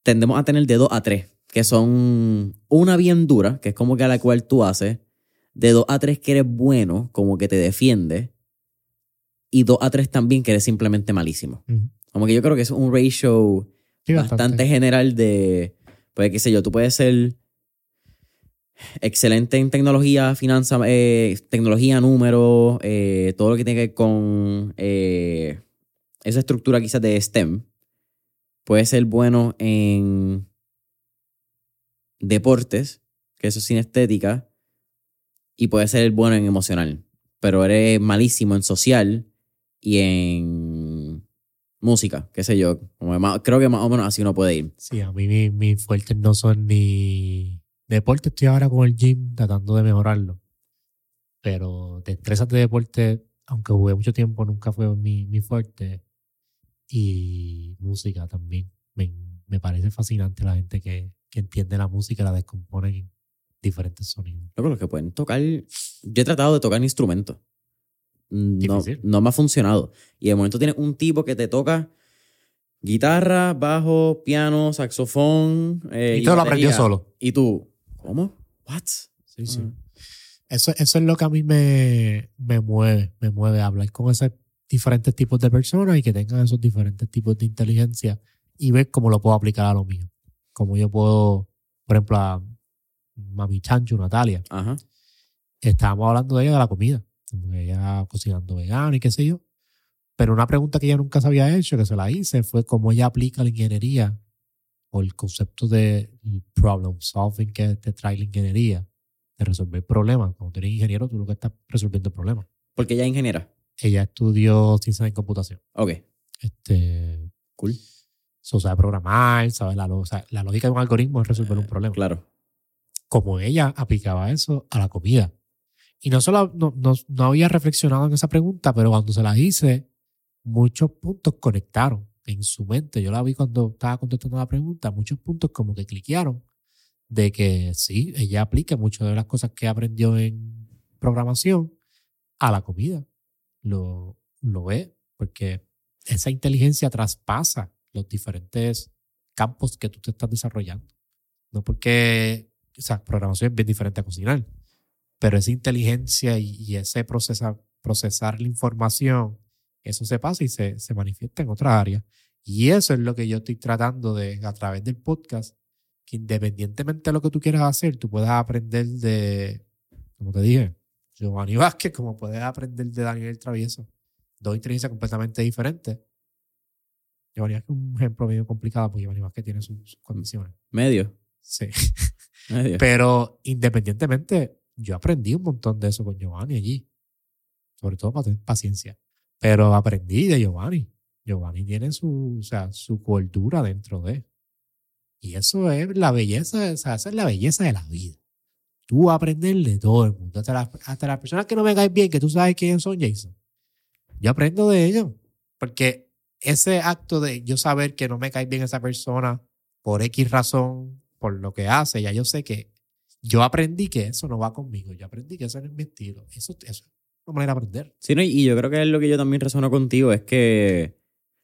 tendemos a tener de dos a tres, que son una bien dura, que es como que a la cual tú haces, de dos a tres que eres bueno, como que te defiende, y dos a tres también que eres simplemente malísimo. Como que yo creo que es un ratio bastante. general de, pues qué sé yo, tú puedes ser excelente en tecnología, finanza, eh, tecnología, número, eh, todo lo que tiene que ver con eh, esa estructura quizás de STEM. Puedes ser bueno en deportes, que eso es estética y puedes ser bueno en emocional, pero eres malísimo en social y en música, qué sé yo. creo que más o menos así uno puede ir. Sí, a mí mis mi fuertes no son ni deporte. Estoy ahora con el gym tratando de mejorarlo. Pero destrezas de deporte, aunque jugué mucho tiempo, nunca fue mi, mi fuerte. Y música también. Me, me parece fascinante la gente que, que entiende la música y la descompone diferentes sonidos. Luego, los que pueden tocar. Yo he tratado de tocar instrumentos. No, Difícil. no me ha funcionado. Y de momento tienes un tipo que te toca guitarra, bajo, piano, saxofón. eh, y todo lo aprendió solo. Y tú, ¿cómo? ¿What? Sí, sí. Eso, eso es lo que a mí me, me mueve, me mueve hablar con esos diferentes tipos de personas y que tengan esos diferentes tipos de inteligencia y ver cómo lo puedo aplicar a lo mío. Como yo puedo, por ejemplo, a Mami Chancho, Natalia, Ajá. estábamos hablando de ella de la comida, ella cocinando vegano y qué sé yo. Pero una pregunta que ella nunca se había hecho, que se la hice, fue cómo ella aplica la ingeniería o el concepto de problem solving que te trae la ingeniería, de resolver problemas. Cuando tú eres ingeniero, tú lo que estás resolviendo problemas. Porque ella es ingeniera. Ella estudió ciencias en computación. Ok, Este, cool. so, sabe programar, sabe la, lo- o sea, la lógica de un algoritmo es resolver un problema. Claro. Como ella aplicaba eso a la comida. Y no solo no, no, no había reflexionado en esa pregunta, pero cuando se la hice, muchos puntos conectaron en su mente. Yo la vi cuando estaba contestando la pregunta, muchos puntos como que cliquearon de que sí, ella aplica muchas de las cosas que aprendió en programación a la comida. Lo, lo ve, porque esa inteligencia traspasa los diferentes campos que tú te estás desarrollando. No porque, o sea, programación es bien diferente a cocinar, pero esa inteligencia y, ese procesa- procesar la información, eso se pasa y se, se manifiesta en otra área. Y eso es lo que yo estoy tratando de, a través del podcast, que independientemente de lo que tú quieras hacer, tú puedas aprender de, como te dije, Giovanni Vázquez, como puedes aprender de Daniel Travieso. Dos inteligencias completamente diferentes. Giovanni Vázquez es un ejemplo medio complicado porque Giovanni Vázquez tiene sus condiciones. Medio. Sí. Pero independientemente, yo aprendí un montón de eso con Giovanni allí. Sobre todo para tener paciencia. Pero aprendí de Giovanni. Giovanni tiene su, o sea, su cultura dentro de. Y eso es la belleza, o sea, esa es la belleza de la vida. Tú aprender de todo el mundo. Hasta las, hasta las personas que no me caen bien, que tú sabes quiénes son, Jason. Yo aprendo de ellos. Porque ese acto de yo saber que no me cae bien esa persona por X razón, por lo que hace, ya yo sé que yo aprendí que eso no va conmigo. Yo aprendí que eso no es mi estilo. Eso, es una manera de aprender. Sí, no, y yo creo que es lo que yo también resono contigo es que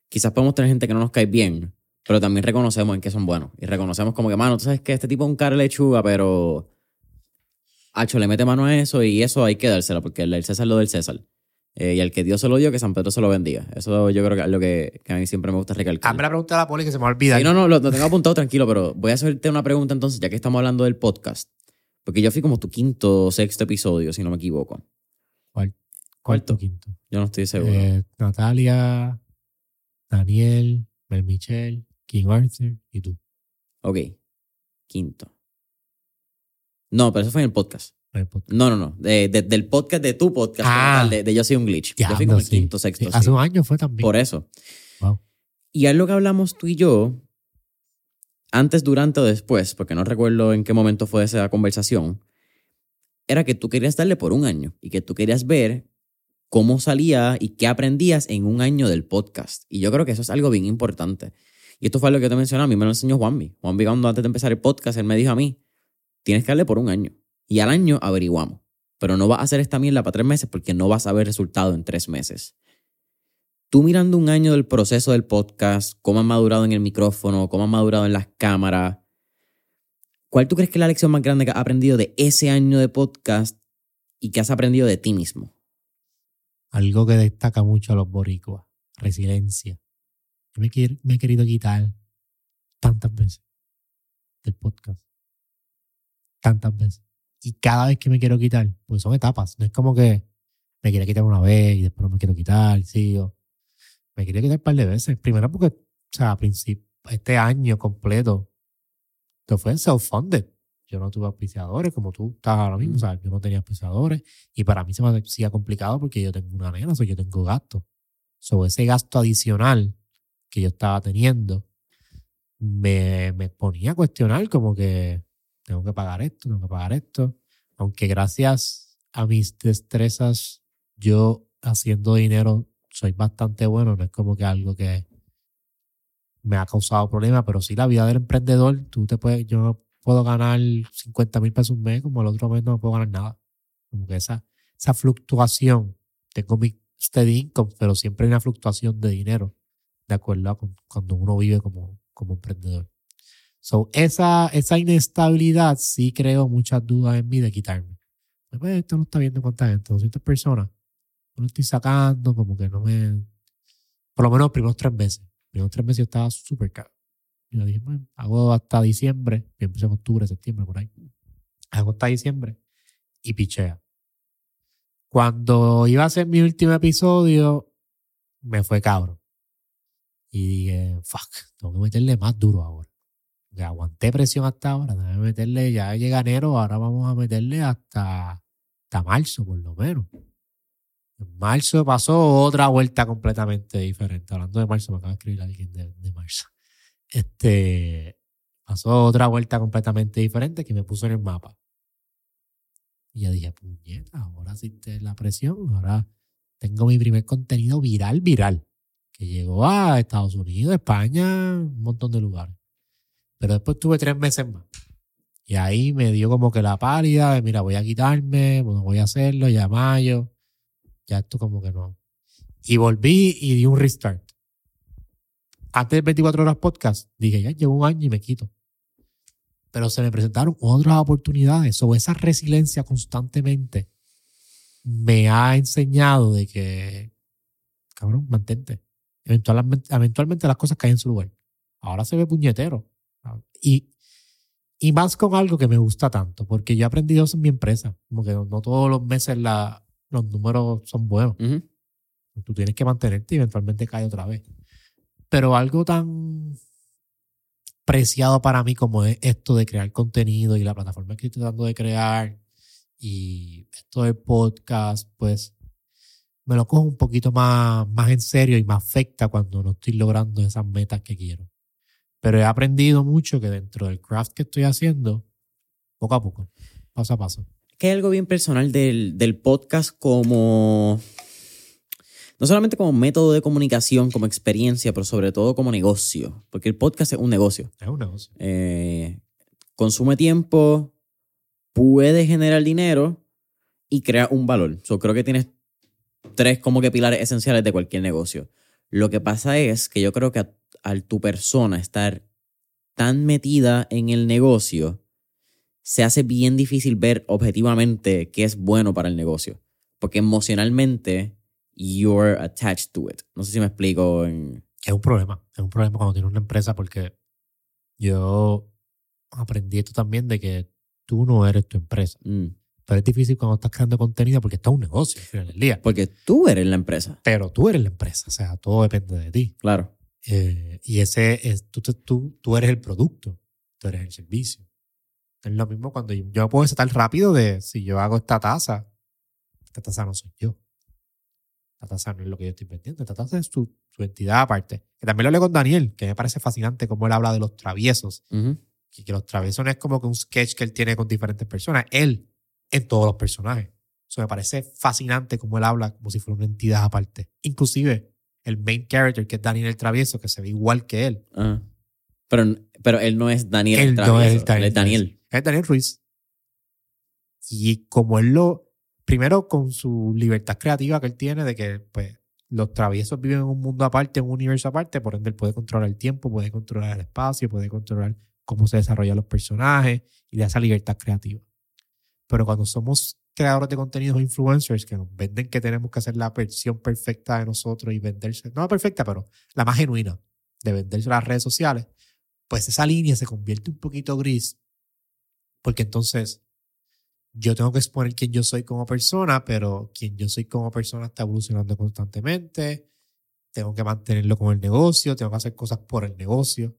quizás podemos tener gente que no nos cae bien, pero también reconocemos en qué son buenos. Y reconocemos como que, mano, tú sabes que este tipo es un cara lechuga, pero. Hacho, le mete mano a eso y eso hay que dársela, porque el César lo del César. Eh, y al que Dios se lo dio, que San Pedro se lo bendiga. Eso yo creo que es lo que, que a mí siempre me gusta recalcar. Hazme la pregunta a la poli que se me olvida. Sí, no, no, lo, lo tengo apuntado tranquilo, pero voy a hacerte una pregunta entonces, ya que estamos hablando del podcast. Porque yo fui como tu quinto o sexto episodio, si no me equivoco. Cuarto, quinto. Yo no estoy seguro. Eh, Natalia, Daniel, Mel Michelle, King Arthur y tú. Ok. Quinto. No, pero eso fue en el podcast. No, no, no. De- de- del podcast de tu podcast, Ah. tal, de, de Yo soy un glitch. yo fui como el sí. quinto, sexto. Sí, sí. Hace un año fue también. Por eso. Wow. Y algo que hablamos tú y yo, antes, durante o después, porque no recuerdo en qué momento fue esa conversación, era que tú querías darle por un año y que tú querías ver cómo salía y qué aprendías en un año del podcast. Y yo creo que eso es algo bien importante. Y esto fue lo que yo te mencionaba, a mí me lo enseñó Juanvi. Juanvi cuando antes de empezar el podcast, él me dijo a mí, tienes que darle por un año. Y al año averiguamos. Pero no vas a hacer esta mierda para tres meses porque no vas a ver resultado en tres meses tú mirando un año del proceso del podcast, cómo han madurado en el micrófono, cómo han madurado en las cámaras, ¿cuál tú crees que es la lección más grande que has aprendido de ese año de podcast y que has aprendido de ti mismo? Algo que destaca mucho a los boricuas. Resiliencia. Me, me he querido quitar tantas veces del podcast. Tantas veces. Y cada vez que me quiero quitar, pues son etapas. No es como que me quiero quitar una vez y después no me quiero quitar, sigo. Me quería quitar un par de veces. Primero porque, o sea, a principio, este año completo, esto fue self-funded. Yo no tuve auspiciadores como tú estás ahora mismo. O sea, yo no tenía auspiciadores. Y para mí se me hacía complicado porque yo tengo una nena, o sea, yo tengo gastos. Sobre ese gasto adicional que yo estaba teniendo, me, me ponía a cuestionar como que tengo que pagar esto, tengo que pagar esto. Aunque gracias a mis destrezas, yo haciendo dinero soy bastante bueno, no es como que algo que me ha causado problemas, pero sí la vida del emprendedor, tú te puedes, yo puedo ganar 50 mil pesos un mes, como el otro mes no puedo ganar nada. Como que esa, esa fluctuación, tengo mi steady income, pero siempre hay una fluctuación de dinero, de acuerdo a cuando uno vive como, como emprendedor. So, esa, esa inestabilidad sí creo muchas dudas en mí de quitarme. Pues, esto no está viendo cuánta gente, 200 personas. No lo estoy sacando, como que no me. Por lo menos los primeros tres meses. Los primeros tres meses yo estaba súper caro. Y yo dije, bueno, hago hasta diciembre. Yo empecé en octubre, septiembre, por ahí. Hago hasta diciembre y pichea. Cuando iba a hacer mi último episodio, me fue cabro. Y dije, fuck, tengo que meterle más duro ahora aguanté presión hasta ahora, déjame meterle, ya llega enero, ahora vamos a meterle hasta, hasta marzo por lo menos. En marzo pasó otra vuelta completamente diferente. Hablando de marzo, me acaba de escribir alguien de, de marzo. Este, pasó otra vuelta completamente diferente que me puso en el mapa. Y ya dije, puñeta, ahora sí la presión, ahora tengo mi primer contenido viral, viral, que llegó a Estados Unidos, España, un montón de lugares. Pero después tuve tres meses más. Y ahí me dio como que la pálida de, mira, voy a quitarme, no voy a hacerlo, ya mayo. Ya esto como que no. Y volví y di un restart. Antes de 24 horas podcast, dije, ya llevo un año y me quito. Pero se me presentaron otras oportunidades. Sobre esa resiliencia constantemente me ha enseñado de que, cabrón, mantente. Eventualmente, eventualmente las cosas caen en su lugar. Ahora se ve puñetero. Y, y más con algo que me gusta tanto, porque yo he aprendido eso en mi empresa. Como que no, todos los meses la, los números son buenos. Tú tienes que mantenerte y eventualmente cae otra vez. Pero algo tan preciado para mí como es esto de crear contenido y la plataforma que estoy tratando de crear y esto del podcast, pues me lo cojo un poquito más, más en serio y me afecta cuando no estoy logrando esas metas que quiero. Pero he aprendido mucho que dentro del craft que estoy haciendo, poco a poco, paso a paso. Que hay algo bien personal del, del podcast como no solamente como método de comunicación, como experiencia, pero sobre todo como negocio, porque el podcast es un negocio. Es un negocio. Eh, consume tiempo, puede generar dinero y crea un valor. Yo creo que tienes tres como que pilares esenciales de cualquier negocio. Lo que pasa es que yo creo que al tu persona estar tan metida en el negocio, se hace bien difícil ver objetivamente qué es bueno para el negocio. Porque emocionalmente, you're attached to it. No sé si me explico. Es un problema. Es un problema cuando tienes una empresa porque yo aprendí esto también de que tú no eres tu empresa. Mm. Pero es difícil cuando estás creando contenido porque está un negocio al final del día. Porque tú eres la empresa. Pero tú eres la empresa. O sea, todo depende de ti. Claro. Eh, y ese es, tú, tú, tú eres el producto, tú eres el servicio. Es lo mismo cuando yo, yo puedo estar rápido de si yo hago esta taza, esta taza no soy yo. Esta taza no es lo que yo estoy vendiendo. Esta taza es su, su entidad aparte. Que también lo leo con Daniel, que me parece fascinante cómo él habla de los traviesos. Y que los traviesos no es como que un sketch que él tiene con diferentes personas. Él en todos los personajes. Eso me parece fascinante cómo él habla como si fuera una entidad aparte. Inclusive el main character, que es Daniel el Travieso, que se ve igual que él. Ah. Pero, pero él no es Daniel el Travieso. No es Daniel, él es Daniel. Es Daniel Ruiz. Y como él lo. Primero, con su libertad creativa que él tiene, de que pues, los traviesos viven en un mundo aparte, en un universo aparte, por ende él puede controlar el tiempo, puede controlar el espacio, puede controlar cómo se desarrollan los personajes y de esa libertad creativa. Pero cuando somos creadores de contenidos o influencers que nos venden que tenemos que hacer la versión perfecta de nosotros y venderse, no perfecta, pero la más genuina de venderse a las redes sociales, pues esa línea se convierte un poquito gris, porque entonces yo tengo que exponer quién yo soy como persona, pero quien yo soy como persona está evolucionando constantemente, tengo que mantenerlo con el negocio, tengo que hacer cosas por el negocio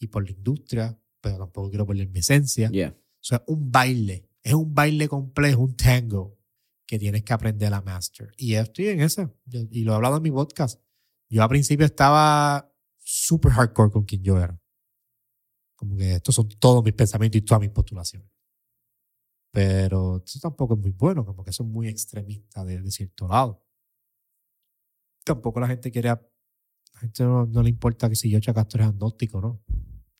y por la industria, pero tampoco quiero perder mi esencia. O sea, un baile es un baile complejo, un tango que tienes que aprender a master. Y estoy en eso. Y lo he hablado en mi podcast. Yo al principio estaba súper hardcore con quien yo era. Como que estos son todos mis pensamientos y todas mis postulaciones. Pero eso tampoco es muy bueno, como que eso es muy extremista de, cierto lado. Tampoco la gente quiere. A la gente no, le importa que si yo Castro es agnóstico, ¿no?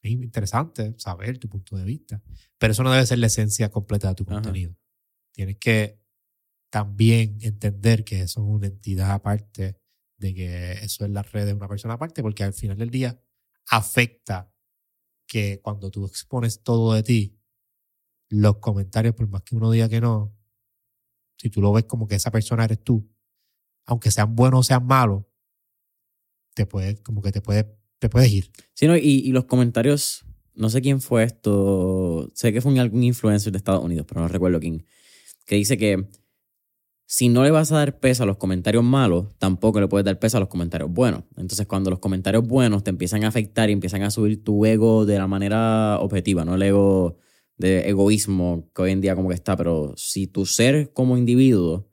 Es interesante saber tu punto de vista, pero eso no debe ser la esencia completa de tu Ajá. contenido. Tienes que también entender que eso es una entidad aparte, de que eso es la red de una persona aparte, porque al final del día afecta que cuando tú expones todo de ti, los comentarios, por más que uno diga que no, si tú lo ves como que esa persona eres tú, aunque sean buenos o sean malos, te puedes, como que te puedes, te puedes ir. Sí, no, y, y los comentarios, no sé quién fue esto, sé que fue algún influencer de Estados Unidos, pero no recuerdo quién, que dice que si no le vas a dar peso a los comentarios malos, tampoco le puedes dar peso a los comentarios buenos. Entonces, cuando los comentarios buenos te empiezan a afectar y empiezan a subir tu ego de la manera objetiva, no el ego de egoísmo que hoy en día como que está, pero si tu ser como individuo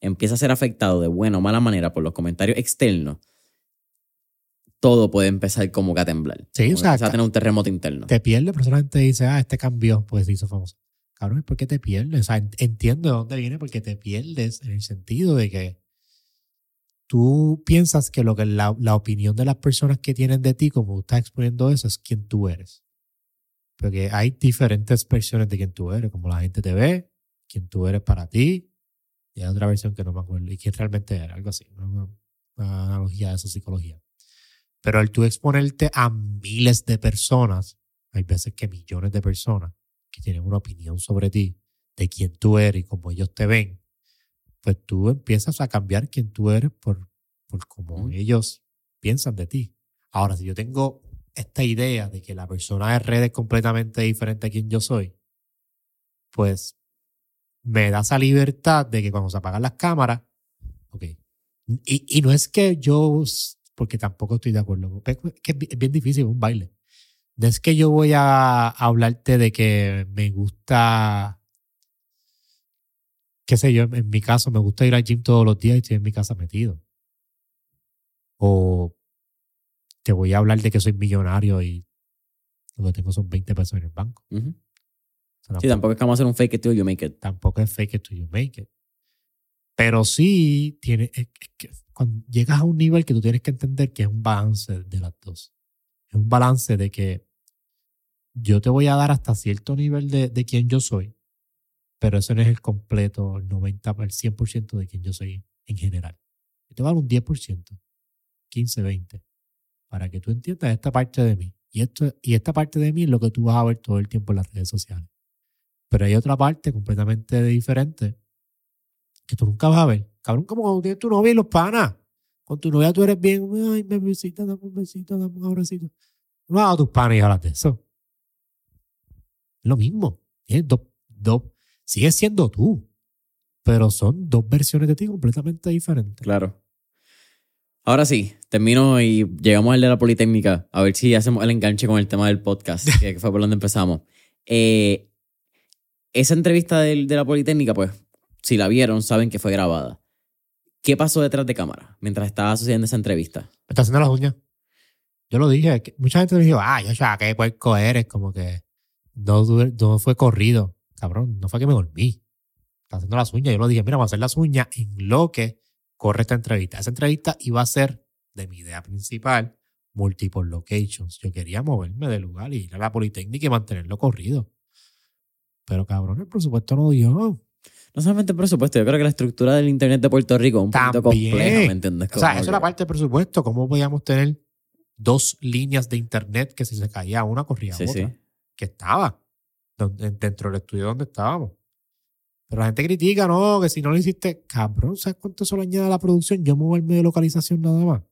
empieza a ser afectado de buena o mala manera por los comentarios externos, todo puede empezar como que a temblar. Sí, Como o sea, empieza a tener un terremoto interno. Te pierdes, pero solamente dice, ah, este cambió, pues se hizo famoso. Cabrón, ¿por qué te pierdes? O sea, en- entiendo de dónde viene, porque te pierdes en el sentido de que tú piensas que lo que la, la opinión de las personas que tienen de ti, como tú estás exponiendo eso, es quién tú eres. Porque hay diferentes versiones de quién tú eres, como la gente te ve, quién tú eres para ti, y hay otra versión que no me acuerdo, y quién realmente eres, algo así, una, una analogía de eso, psicología. Pero al tú exponerte a miles de personas, hay veces que millones de personas que tienen una opinión sobre ti, de quién tú eres y cómo ellos te ven, pues tú empiezas a cambiar quién tú eres por, por cómo Ujú. ellos piensan de ti. Ahora, si yo tengo esta idea de que la persona de red es completamente diferente a quien yo soy, pues me da esa libertad de que cuando se apagan las cámaras, ok. Y, y no es que yo, porque tampoco estoy de acuerdo, es que es bi- es bien difícil un baile. No es que yo voy a hablarte de que me gusta, qué sé yo, en mi caso, me gusta ir al gym todos los días y estoy en mi casa metido. O te voy a hablar de que soy millonario y lo que tengo son 20 pesos en el banco. Ujú. O sea, Sí, tampoco es que vamos a hacer un fake it till you make it. tampoco es fake it till you make it. Pero sí tiene, es que cuando llegas a un nivel que tú tienes que entender que es un balance de las dos. Es un balance de que yo te voy a dar hasta cierto nivel de, de quién yo soy, pero eso no es el completo, el 90, el 100% de quién yo soy en general. Te voy a dar un 10%, 15, 20, para que tú entiendas esta parte de mí. Y, esto, y esta parte de mí es lo que tú vas a ver todo el tiempo en las redes sociales. Pero hay otra parte completamente diferente que tú nunca vas a ver. Cabrón, como cuando tienes tu novia y los panas. Con tu novia tú eres bien, ay, me besita, dame un besito, dame un abracito. No vas a tus panas y hablas de eso. Es lo mismo. Tienes dos, dos, sigues siendo tú. Pero son dos versiones de ti completamente diferentes. Claro. Ahora sí, termino y llegamos al de la Politécnica. A ver si hacemos el enganche con el tema del podcast, [laughs] que fue por donde empezamos. Eh, esa entrevista del- de la Politécnica, pues, si la vieron, saben que fue grabada. ¿Qué pasó detrás de cámara mientras estaba sucediendo esa entrevista? Está haciendo las uñas. Yo lo dije. mucha gente me dijo, ah, yo ya, qué puerco eres. Como que no, fue corrido. Cabrón, no fue que me dormí. Está haciendo las uñas. Yo lo dije, mira, vamos a hacer las uñas en lo que corre esta entrevista. Esa entrevista iba a ser de mi idea principal, multiple locations. Yo quería moverme del lugar y ir a la Politécnica y mantenerlo corrido. Pero cabrón, el presupuesto no dio. No solamente el presupuesto, yo creo que la estructura del Internet de Puerto Rico es un poquito También. compleja, ¿me entiendes? O sea, eso es la parte del presupuesto. ¿Cómo podíamos tener dos líneas de internet que si se caía una, corría Sí, otra? sí. Que estaba donde- dentro del estudio donde estábamos. Pero la gente critica, no, que si no lo hiciste, cabrón, ¿sabes cuánto eso le añade a la producción? Yo moverme de localización nada más.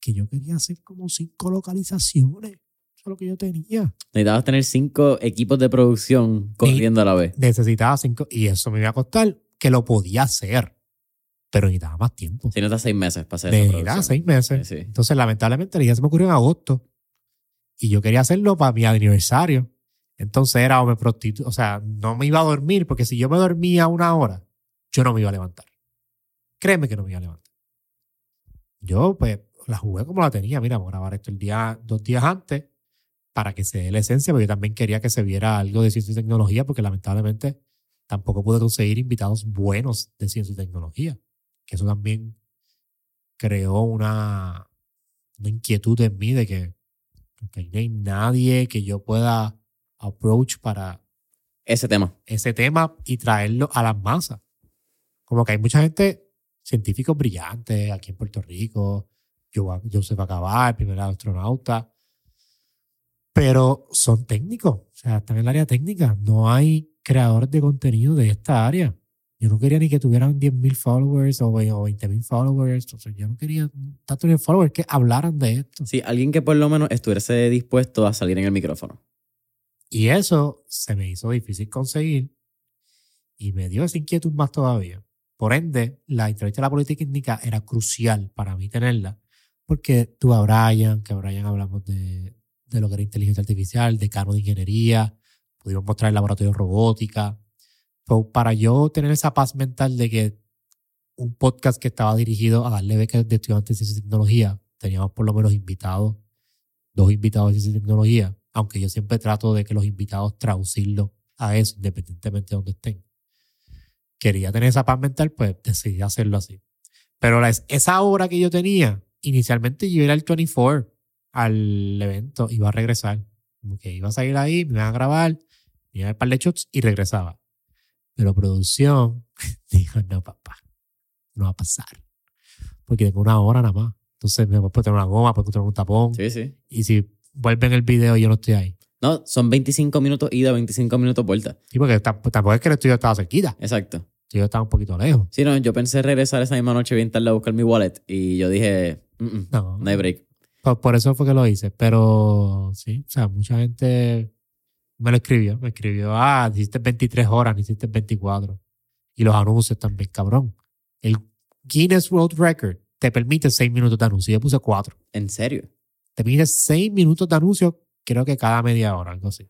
Que yo quería hacer como cinco localizaciones. Eso es lo que yo tenía. Necesitabas tener cinco equipos de producción corriendo a la vez. Necesitaba cinco, y eso me iba a costar, que lo podía hacer. Pero necesitaba más tiempo. Si no estás seis meses para hacer Necesitaba seis meses. Sí, sí. Entonces, lamentablemente, la idea se me ocurrió en agosto. Y yo quería hacerlo para mi aniversario. Entonces era o me prostitu... O sea, no me iba a dormir, porque si yo me dormía una hora, yo no me iba a levantar. Créeme que no me iba a levantar. Yo, pues, la jugué como la tenía. Mira, vamos a grabar esto el día, dos días antes, para que se dé la esencia, porque yo también quería que se viera algo de ciencia y tecnología, porque lamentablemente tampoco pude conseguir invitados buenos de ciencia y tecnología. Que eso también creó una, una inquietud en mí de que no hay nadie que yo pueda approach para Ese tema. ese tema y traerlo a las masas. Como que hay mucha gente, científicos brillantes aquí en Puerto Rico, Joseph Acabá, el primer astronauta, pero son técnicos, o sea, están en el área técnica. No hay creadores de contenido de esta área. Yo no quería ni que tuvieran 10.000 followers o 20.000 followers. Entonces, yo no quería tanto ni followers que hablaran de esto. Sí, alguien que por lo menos estuviese dispuesto a salir en el micrófono. Y eso se me hizo difícil conseguir y me dio esa inquietud más todavía. Por ende, la entrevista de la política era crucial para mí tenerla, porque tú a Brian, que a Brian hablamos de, de lo que era inteligencia artificial, de cano de ingeniería, pudimos mostrar el laboratorio de robótica. Pero para yo tener esa paz mental de que un podcast que estaba dirigido a darle becas de estudiantes de ciencia y tecnología, teníamos por lo menos invitados, dos invitados de ciencia y tecnología, aunque yo siempre trato de que los invitados traducirlo a eso, independientemente de donde estén. Quería tener esa paz mental, pues decidí hacerlo así. Pero la, esa hora que yo tenía, inicialmente yo iba al 24, al evento, iba a regresar. Como que iba a salir ahí, me iban a grabar, me iba a dar un par de shots y regresaba. Pero producción [laughs] dijo, no, papá, no va a pasar. Porque tengo una hora nada más. Entonces me puedo tener una goma, puedo tener un tapón. Sí, sí. Y si vuelven el video yo no estoy ahí. No, son 25 minutos ida, 25 minutos vuelta. Sí, porque tamp- tampoco es que el estudio estaba cerquita. Exacto. El estudio estaba un poquito lejos. Sí, no, yo pensé regresar esa misma noche bien tarde a buscar mi wallet y yo dije, "Mm, mm, No. no hay break. Por, por eso fue que lo hice. Pero sí, o sea, mucha gente me lo escribió. Me escribió, ah, hiciste 23 horas, hiciste 24. Y los anuncios también, cabrón. El Guinness World Record te permite 6 minutos de anuncio. Yo puse 4. ¿En serio? Te permite 6 minutos de anuncio, creo que cada media hora, algo así.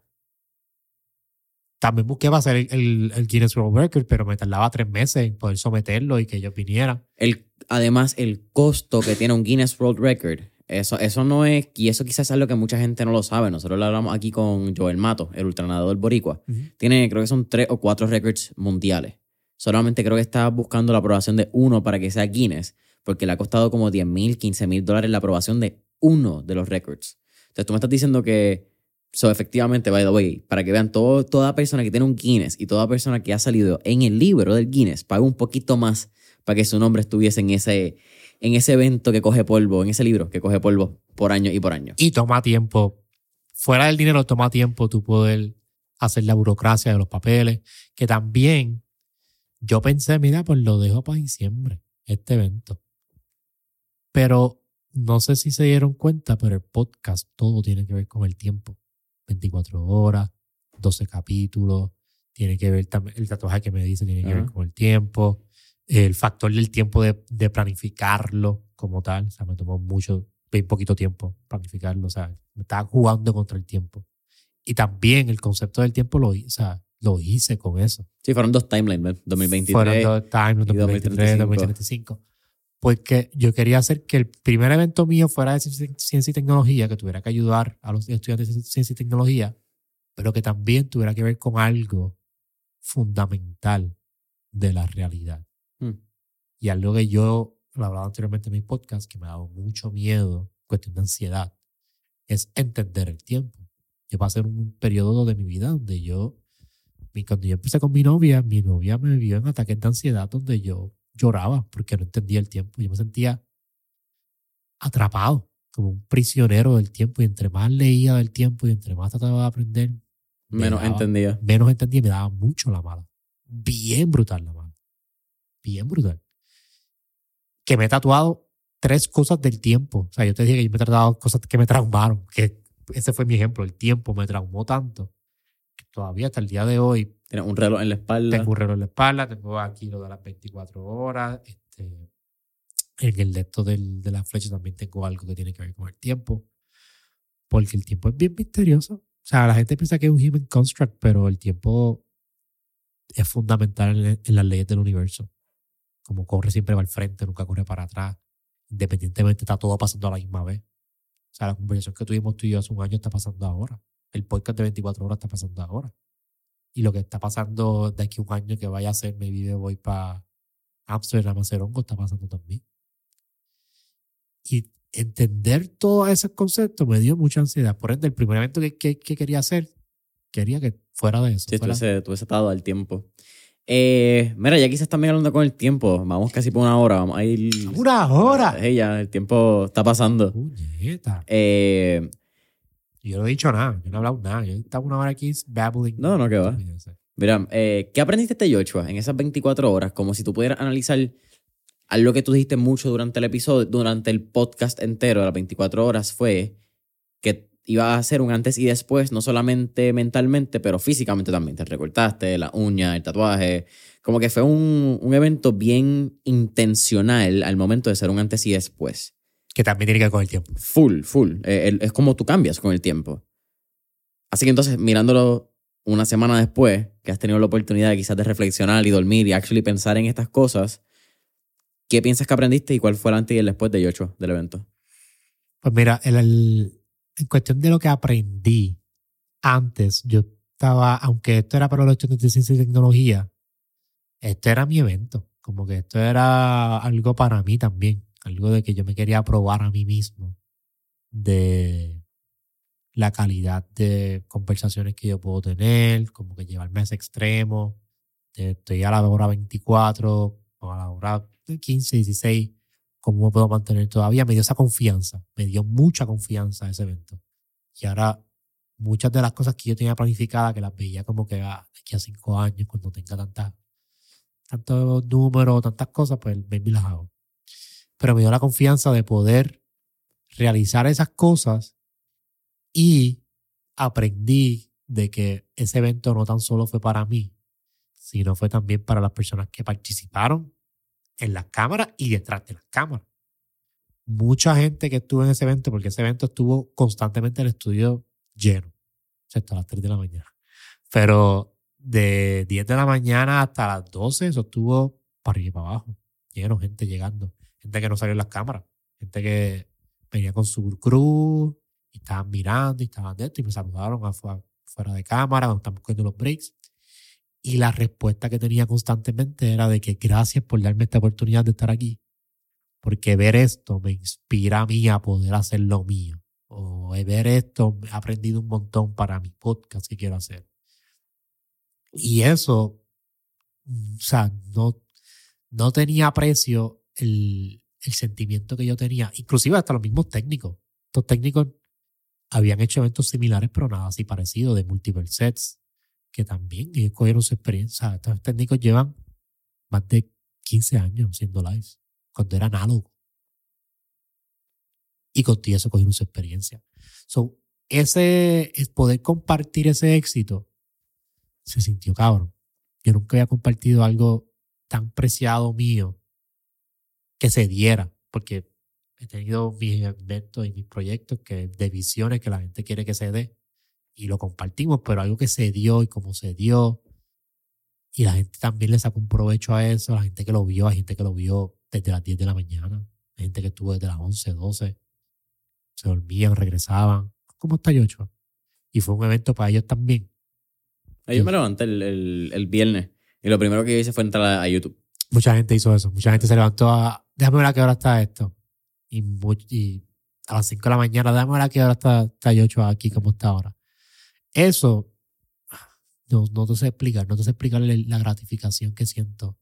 También busqué para hacer el, el- el Guinness World Record, pero me tardaba tres meses en poder someterlo y que ellos vinieran. El, además, el costo que tiene un Guinness World Record, eso, eso no es, y eso quizás es lo que mucha gente no lo sabe. Nosotros lo hablamos aquí con Joel Mato, el ultranadador boricua. Tiene, creo que son tres o cuatro records mundiales. Solamente creo que está buscando la aprobación de uno para que sea Guinness, porque le ha costado como 10 mil, 15 mil dólares la aprobación de uno de los records. Entonces tú me estás diciendo que, so, efectivamente, by the way, para que vean, todo, toda persona que tiene un Guinness y toda persona que ha salido en el libro del Guinness paga un poquito más para que su nombre estuviese en ese, en ese evento que coge polvo, en ese libro que coge polvo por año y por año. Y toma tiempo. Fuera del dinero, toma tiempo tú poder hacer la burocracia de los papeles. Que también yo pensé, mira, pues lo dejo para diciembre, este evento. Pero no sé si se dieron cuenta, pero el podcast todo tiene que ver con el tiempo. 24 horas, 12 capítulos, tiene que ver también, el tatuaje que me dice tiene que ver con el tiempo, el factor del tiempo de, de planificarlo como tal, o sea, me tomó mucho, bien poquito tiempo planificarlo, o sea, me estaba jugando contra el tiempo. Y también el concepto del tiempo lo, o sea, lo hice con eso. Sí, fueron dos timelines, ¿ves? 2023. Fueron dos y 2023, 2035. 2035. Porque yo quería hacer que el primer evento mío fuera de ciencia y tecnología, que tuviera que ayudar a los estudiantes de ciencia y tecnología, pero que también tuviera que ver con algo fundamental de la realidad. Y algo que yo lo hablaba anteriormente en mi podcast, que me ha dado mucho miedo, cuestión de ansiedad, es entender el tiempo. Yo pasé un periodo de mi vida donde yo, cuando yo empecé con mi novia, mi novia me vio en ataques de ansiedad donde yo lloraba porque no entendía el tiempo. Yo me sentía atrapado, como un prisionero del tiempo. Y entre más leía del tiempo y entre más trataba de aprender, me Menos daba- entendía. menos entendía y me daba mucho la mala. Bien brutal la mala. Bien brutal. Que me he tatuado tres cosas del tiempo. O sea, yo te dije que yo me he tratado cosas que me traumaron. Que ese fue mi ejemplo. El tiempo me traumó tanto. Que todavía hasta el día de hoy Tienes un reloj en la espalda. tengo un reloj en la espalda, tengo aquí lo de las 24 horas. Este, en el de esto del, de la flecha también tengo algo que tiene que ver con el tiempo. Porque el tiempo es bien misterioso. O sea, la gente piensa que es un human construct, pero el tiempo es fundamental en, en las leyes del universo. Como corre siempre va al frente, nunca corre para atrás. Independientemente, está todo pasando a la misma vez. O sea, la conversación que tuvimos tú y yo hace un año está pasando ahora. El podcast de 24 horas está pasando ahora. Y lo que está pasando de aquí a un año que vaya a ser, mi video voy para Amsterdam a hacer hongo, está pasando también. Y entender todos esos conceptos me dio mucha ansiedad. Por ende, el primer evento que, que, que quería hacer, quería que fuera de eso. Sí, fuera- tuviese, tuviese atado al tiempo. Eh, mira, ya quizás también hablando con el tiempo. Vamos casi por una hora. Vamos a ir. ¡Una hora! Eh, ya, el tiempo está pasando. Puñeta. Eh, Yo no he dicho nada, yo no he hablado nada. Yo estaba una hora aquí babbling. No, no, que va. mira, eh, ¿qué aprendiste de Joshua en esas 24 horas? Como si tú pudieras analizar algo que tú dijiste mucho durante el episodio, durante el podcast entero de las 24 horas, fue que iba a ser un antes y después, no solamente mentalmente, pero físicamente también. Te recortaste la uña, el tatuaje. Como que fue un, un evento bien intencional al momento de ser un antes y después. Que también tiene que ver con el tiempo. Full, full. Eh, es como tú cambias con el tiempo. Así que entonces, mirándolo una semana después, que has tenido la oportunidad quizás de reflexionar y dormir y actually pensar en estas cosas, ¿qué piensas que aprendiste y cuál fue el antes y el después de Yocho del evento? Pues mira, el- el- en cuestión de lo que aprendí antes, yo estaba, aunque esto era para los estudiantes de ciencia y tecnología, esto era mi evento. Como que esto era algo para mí también. Algo de que yo me quería probar a mí mismo de la calidad de conversaciones que yo puedo tener, como que llevarme a ese extremo. Estoy a la hora 24 o a la hora 15, 16 cómo me puedo mantener todavía. Me dio esa confianza, me dio mucha confianza ese evento. Y ahora muchas de las cosas que yo tenía planificadas, que las veía como que ah, de aquí a cinco años, cuando tenga tantas, tantos números, tantas cosas, pues maybe las hago. Pero me dio la confianza de poder realizar esas cosas y aprendí de que ese evento no tan solo fue para mí, sino fue también para las personas que participaron en las cámaras y detrás de las cámaras. Mucha gente que estuvo en ese evento, porque ese evento estuvo constantemente en el estudio lleno, excepto a las 3 de la mañana. Pero de 10 de la mañana hasta las 12, eso estuvo para arriba y para abajo, lleno, gente llegando, gente que no salió en las cámaras, gente que venía con su crew y estaban mirando y estaban de esto y me saludaron afu- fuera de cámara cuando estamos cogiendo los breaks. Y la respuesta que tenía constantemente era de que gracias por darme esta oportunidad de estar aquí. Porque ver esto me inspira a mí a poder hacer lo mío. O ver esto, he aprendido un montón para mi podcast que quiero hacer. Y eso, mm, o sea, no, no tenía precio el, el sentimiento que yo tenía. Inclusive hasta los mismos técnicos. Estos técnicos habían hecho eventos similares, pero nada así parecido, de multiple sets que también ellos cogieron su experiencia. Estos técnicos llevan más de 15 años haciendo lives, cuando era análogo. Y con eso cogieron su experiencia. So, ese, es poder compartir ese éxito se sintió cabrón. Yo nunca había compartido algo tan preciado mío que se diera, porque he tenido mis eventos y mis proyectos que de visiones que la gente quiere que se dé y lo compartimos, pero algo que se dio y como se dio y la gente también le sacó un provecho a eso, la gente que lo vio, hay gente que lo vio desde las 10 de la mañana, hay gente que estuvo desde las 11, 12, se dormían, regresaban. ¿Cómo está Yocho? Y fue un evento para ellos también. Yo me levanté el, el- el viernes y lo primero que hice fue entrar a, a YouTube. Mucha gente hizo eso, mucha gente se levantó a, déjame ver a qué hora está esto. Y, y a las 5 de la mañana, déjame ver a qué hora está, está Yocho aquí, como está ahora. Eso, no, no te sé explicar, no te sé la gratificación que siento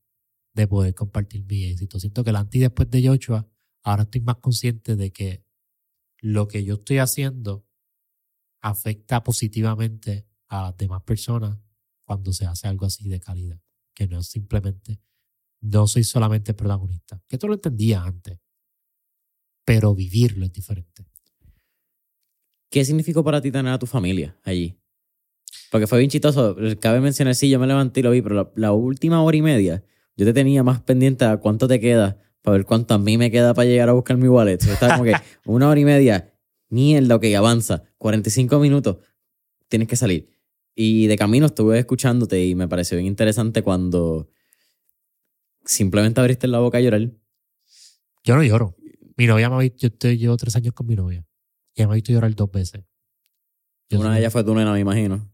de poder compartir mi éxito. Siento que el antes y después de Joshua, ahora estoy más consciente de que lo que yo estoy haciendo afecta positivamente a las demás personas cuando se hace algo así de calidad. Que no es simplemente, no soy solamente protagonista. Que esto lo entendía antes, pero vivirlo es diferente. ¿Qué significó para ti tener a tu familia allí? Porque fue bien chistoso. Cabe mencionar, sí, yo me levanté y lo vi, pero la, la última hora y media yo te tenía más pendiente a cuánto te queda para ver cuánto a mí me queda para llegar a buscar mi wallet. Yo estaba como que [laughs] una hora y media, mierda, ok, avanza. 45 minutos, tienes que salir. Y de camino estuve escuchándote y me pareció bien interesante cuando simplemente abriste la boca a llorar. Yo no lloro. Mi novia me ha visto, yo llevo tres años con mi novia. Y ella me ha visto llorar dos veces. Yo Una soy- de ellas fue tu nena, me imagino.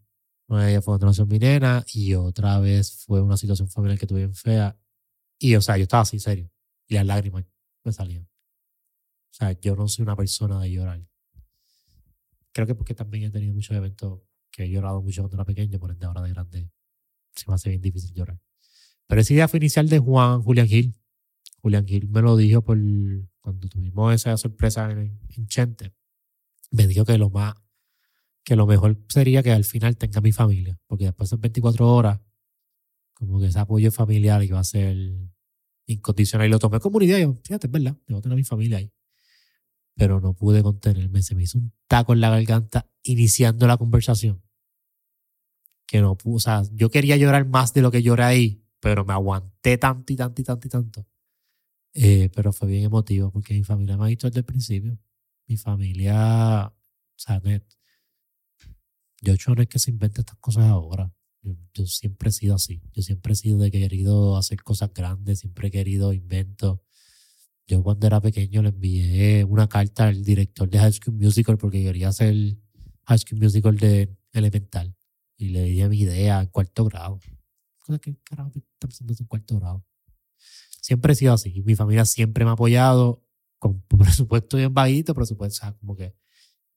Una de ellas fue cuando nació mi nena y otra vez fue una situación familiar que tuve bien fea. Y, o sea, yo estaba así, serio. Y las lágrimas me salían. sea, yo no soy una persona de llorar. Creo que porque también he tenido muchos eventos que he llorado mucho cuando era pequeño, por ende ahora de grande se me hace bien difícil llorar. Pero esa idea fue inicial de Juan Julián Gil. Julián Gil me lo dijo por cuando tuvimos esa sorpresa en, en Chente. Me dijo que lo más que lo mejor sería que al final tenga mi familia, porque después de 24 horas, como que ese apoyo familiar iba a ser incondicional y lo tomé como una idea. Fíjate, es verdad, que tener a mi familia ahí. Pero no pude contenerme, se me hizo un taco en la garganta iniciando la conversación. Que no o sea, yo quería llorar más de lo que lloré ahí, pero me aguanté tanto y tanto y tanto y tanto. Eh, pero fue bien emotivo porque mi familia me ha dicho desde el principio. Mi familia, o sea, net, yo no es que se invente estas cosas ahora. Yo, yo, siempre he sido así. Yo siempre he sido de que he querido hacer cosas grandes, siempre he querido inventos. Yo cuando era pequeño le envié una carta al director de High School Musical porque quería hacer High School Musical de Elemental. Y le di mi idea en cuarto grado. Cosa que carajo está pasando en cuarto grado. Siempre he sido así. Mi familia siempre me ha apoyado con [laughs] presupuesto bien bajito, presupuesto, o sea, como que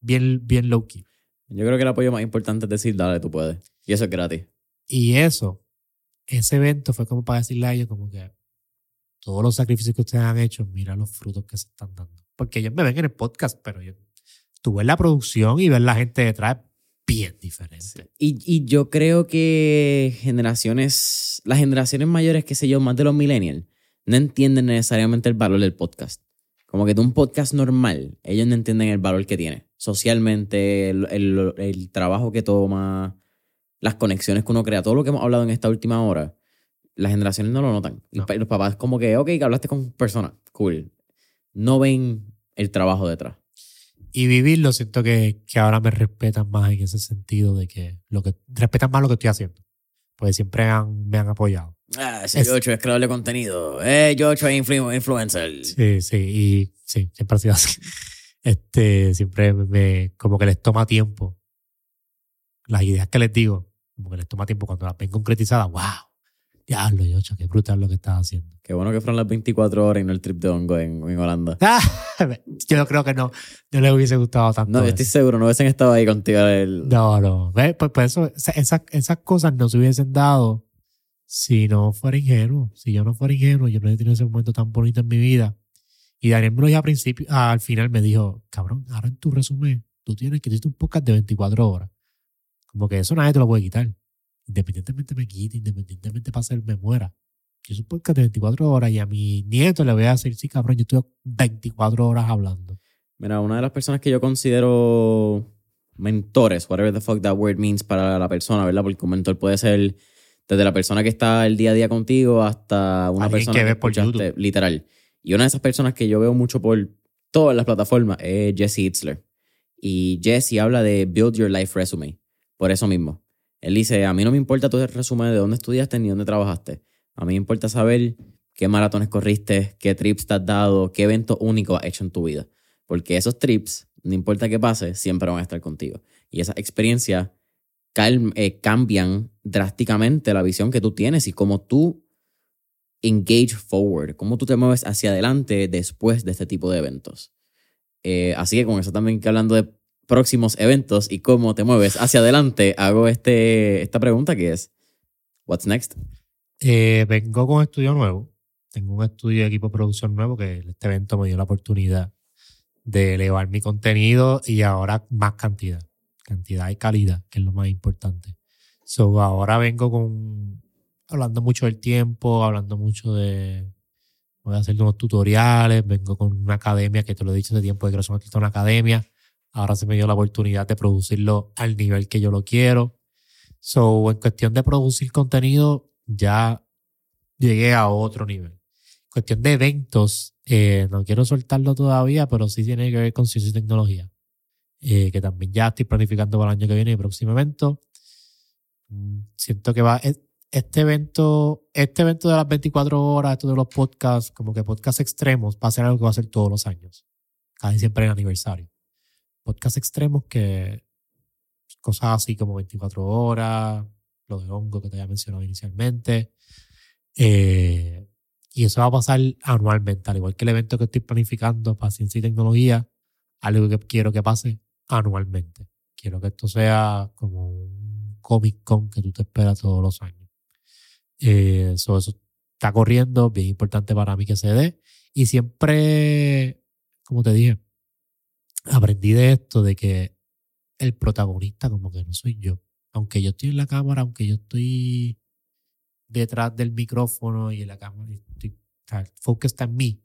bien, bien low key. Yo creo que el apoyo más importante es decir, dale, tú puedes. Y eso es gratis. Y eso, ese evento fue como para decirle a ellos como que todos los sacrificios que ustedes han hecho, mira los frutos que se están dando. Porque ellos me ven en el podcast, pero yo, tú ves la producción y ves la gente detrás bien diferente. Y, y yo creo que generaciones, las generaciones mayores, qué sé yo, más de los millennials, no entienden necesariamente el valor del podcast. Como que de un podcast normal, ellos no entienden el valor que tiene. Socialmente, el, el, el, trabajo que toma, las conexiones que uno crea, todo lo que hemos hablado en esta última hora, las generaciones no lo notan. No. Los papás como que, ok, que hablaste con personas, cool. No ven el trabajo detrás. Y vivirlo, siento que, que ahora me respetan más en ese sentido de que, lo que respetan más lo que estoy haciendo. Porque siempre han, me han apoyado. Ah, ese Yocho es creador de contenido. Eh, Yocho es influ influencer. Sí, sí, y sí, siempre ha sido así. Este, siempre me, como que les toma tiempo. Las ideas que les digo, como que les toma tiempo cuando las ven concretizadas, wow. Diablo, Yocho, qué brutal lo que estás haciendo. Qué bueno que fueron las 24 horas y no el trip de hongo en, en Holanda. [laughs] yo creo que no, no les hubiese gustado tanto. No, estoy seguro, no hubiesen estado ahí contigo. El... No, no. Pues, pues eso, esas, esas cosas no se hubiesen dado si no fuera ingenuo, si yo no fuera ingenuo, yo no hubiera tenido ese momento tan bonito en mi vida. Y Daniel me lo dijo al principio, al final me dijo, cabrón, ahora en tu resumen, tú tienes que hiciste un podcast de 24 horas. Como que eso nadie te lo puede quitar. Independientemente me quite, independientemente pase me muera. Yo soy un podcast de 24 horas y a mi nieto le voy a decir, sí, cabrón, yo estoy 24 horas hablando. Mira, una de las personas que yo considero mentores, whatever the fuck that word means para la persona, ¿verdad? Porque un mentor puede ser desde la persona que está el día a día contigo hasta una persona que, que, ve por escuchaste, literal. Y una de esas personas que yo veo mucho por todas las plataformas es Jesse Itzler. Y Jesse habla de Build Your Life Resume. Por eso mismo. Él dice, a mí no me importa tu resumen de dónde estudiaste ni dónde trabajaste. A mí me importa saber qué maratones corriste, qué trips te has dado, qué eventos únicos has hecho en tu vida. Porque esos trips, no importa qué pase, siempre van a estar contigo. Y esas experiencias eh, cambian drásticamente la visión que tú tienes y cómo tú engage forward, cómo tú te mueves hacia adelante después de este tipo de eventos. Eh, así que con eso también hablando de próximos eventos y cómo te mueves hacia adelante, hago este, esta pregunta que es, what's next? Eh, vengo con un estudio nuevo. Tengo un estudio de equipo de producción nuevo que este evento me dio la oportunidad de elevar mi contenido y ahora más cantidad. Cantidad y calidad, que es lo más importante. So, ahora vengo con hablando mucho del tiempo, hablando mucho de voy a hacer unos tutoriales, vengo con una academia que te lo he dicho hace tiempo de que es una academia. Ahora se me dio la oportunidad de producirlo al nivel que yo lo quiero. So, en cuestión de producir contenido, ya llegué a otro nivel. En cuestión de eventos, eh, no quiero soltarlo todavía, pero sí tiene que ver con ciencia y tecnología. Eh, que también ya estoy planificando para el año que viene el próximo evento. Siento que va, este evento, este evento de las 24 horas, esto de los podcasts, como que podcasts extremos, va a ser algo que va a ser todos los años. Casi siempre en aniversario. Podcasts extremos que, cosas así como 24 horas, lo de hongo que te había mencionado inicialmente. Eh, Y eso va a pasar anualmente, al igual que el evento que estoy planificando para ciencia y tecnología, algo que quiero que pase anualmente. Quiero que esto sea como un Comic Con que tú te esperas todos los años. Eh, eso está corriendo, bien importante para mí que se dé. Y siempre, como te dije, aprendí de esto, de que el protagonista como que no soy yo. Aunque yo estoy en la cámara, aunque yo estoy detrás del micrófono y en la cámara, estoy, el foco está en mí.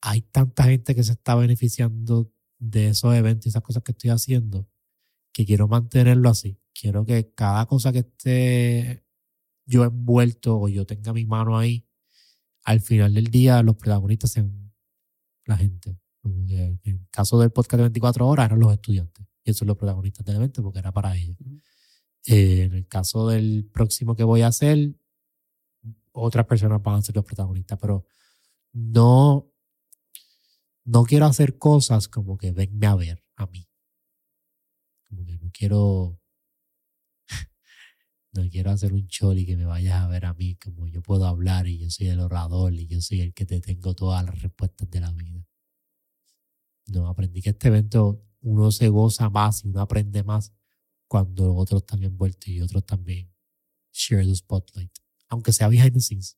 Hay tanta gente que se está beneficiando de esos eventos y esas cosas que estoy haciendo que quiero mantenerlo así. Quiero que cada cosa que esté yo envuelto o yo tenga mi mano ahí, al final del día los protagonistas sean la gente. En el caso del podcast de 24 horas eran los estudiantes y esos son los protagonistas del evento porque era para ellos. Eh, en el caso del próximo que voy a hacer, otras personas van a ser los protagonistas, pero no, no quiero hacer cosas como que venme a ver a mí. Como que no quiero, [laughs] no quiero hacer un y que me vayas a ver a mí, como yo puedo hablar y yo soy el orador y yo soy el que te tengo todas las respuestas de la vida. No, aprendí que este evento uno se goza más y uno aprende más cuando otros están envueltos y otros también share the spotlight. Aunque sea behind the scenes.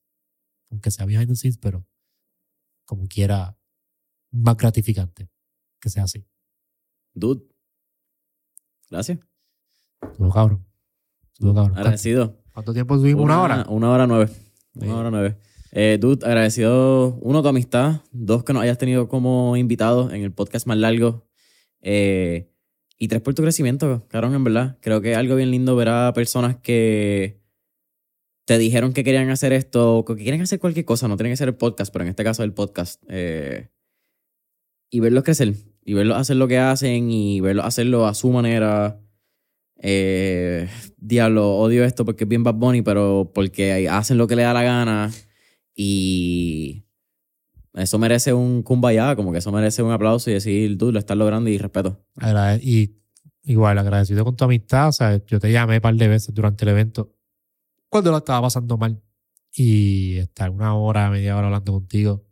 Aunque sea behind the scenes, pero como quiera, más gratificante que sea así. Dude. Gracias. Todo cabrón. Todo cabrón. Agradecido. ¿Cuánto tiempo tuvimos? ¿Una, hora? Una hora nueve. Una hora nueve. Eh, dude, agradecido, uno, tu amistad, dos, que nos hayas tenido como invitado en el podcast más largo, eh, y tres, por tu crecimiento, cabrón, en verdad. Creo que es algo bien lindo ver a personas que te dijeron que querían hacer esto, que quieren hacer cualquier cosa, no tienen que ser el podcast, pero en este caso el podcast, eh, y verlos crecer, y verlos hacer lo que hacen, y verlos hacerlo a su manera. diablo, odio esto porque es bien Bad Bunny, pero porque hacen lo que le da la gana y eso merece un kumbaya, como que eso merece un aplauso y decir, tú lo estás logrando y respeto. y igual, agradecido con tu amistad. O sea, yo te llamé un par de veces durante el evento cuando lo estaba pasando mal. Y estar una hora, media hora hablando contigo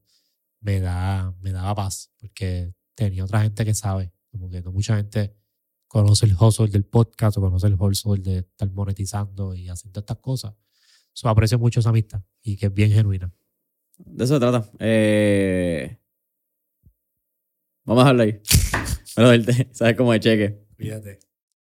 me, da, me daba paz, porque tenía otra gente que sabe. Como que no mucha gente conoce el hustle del podcast o conoce el hustle de estar monetizando y haciendo estas cosas. So, aprecio mucho esa amistad y que es bien genuina. De eso se trata. Eh... Vamos a dejarlo ahí. [laughs] Pero [laughs] ¿sabes cómo de cheque? Fíjate.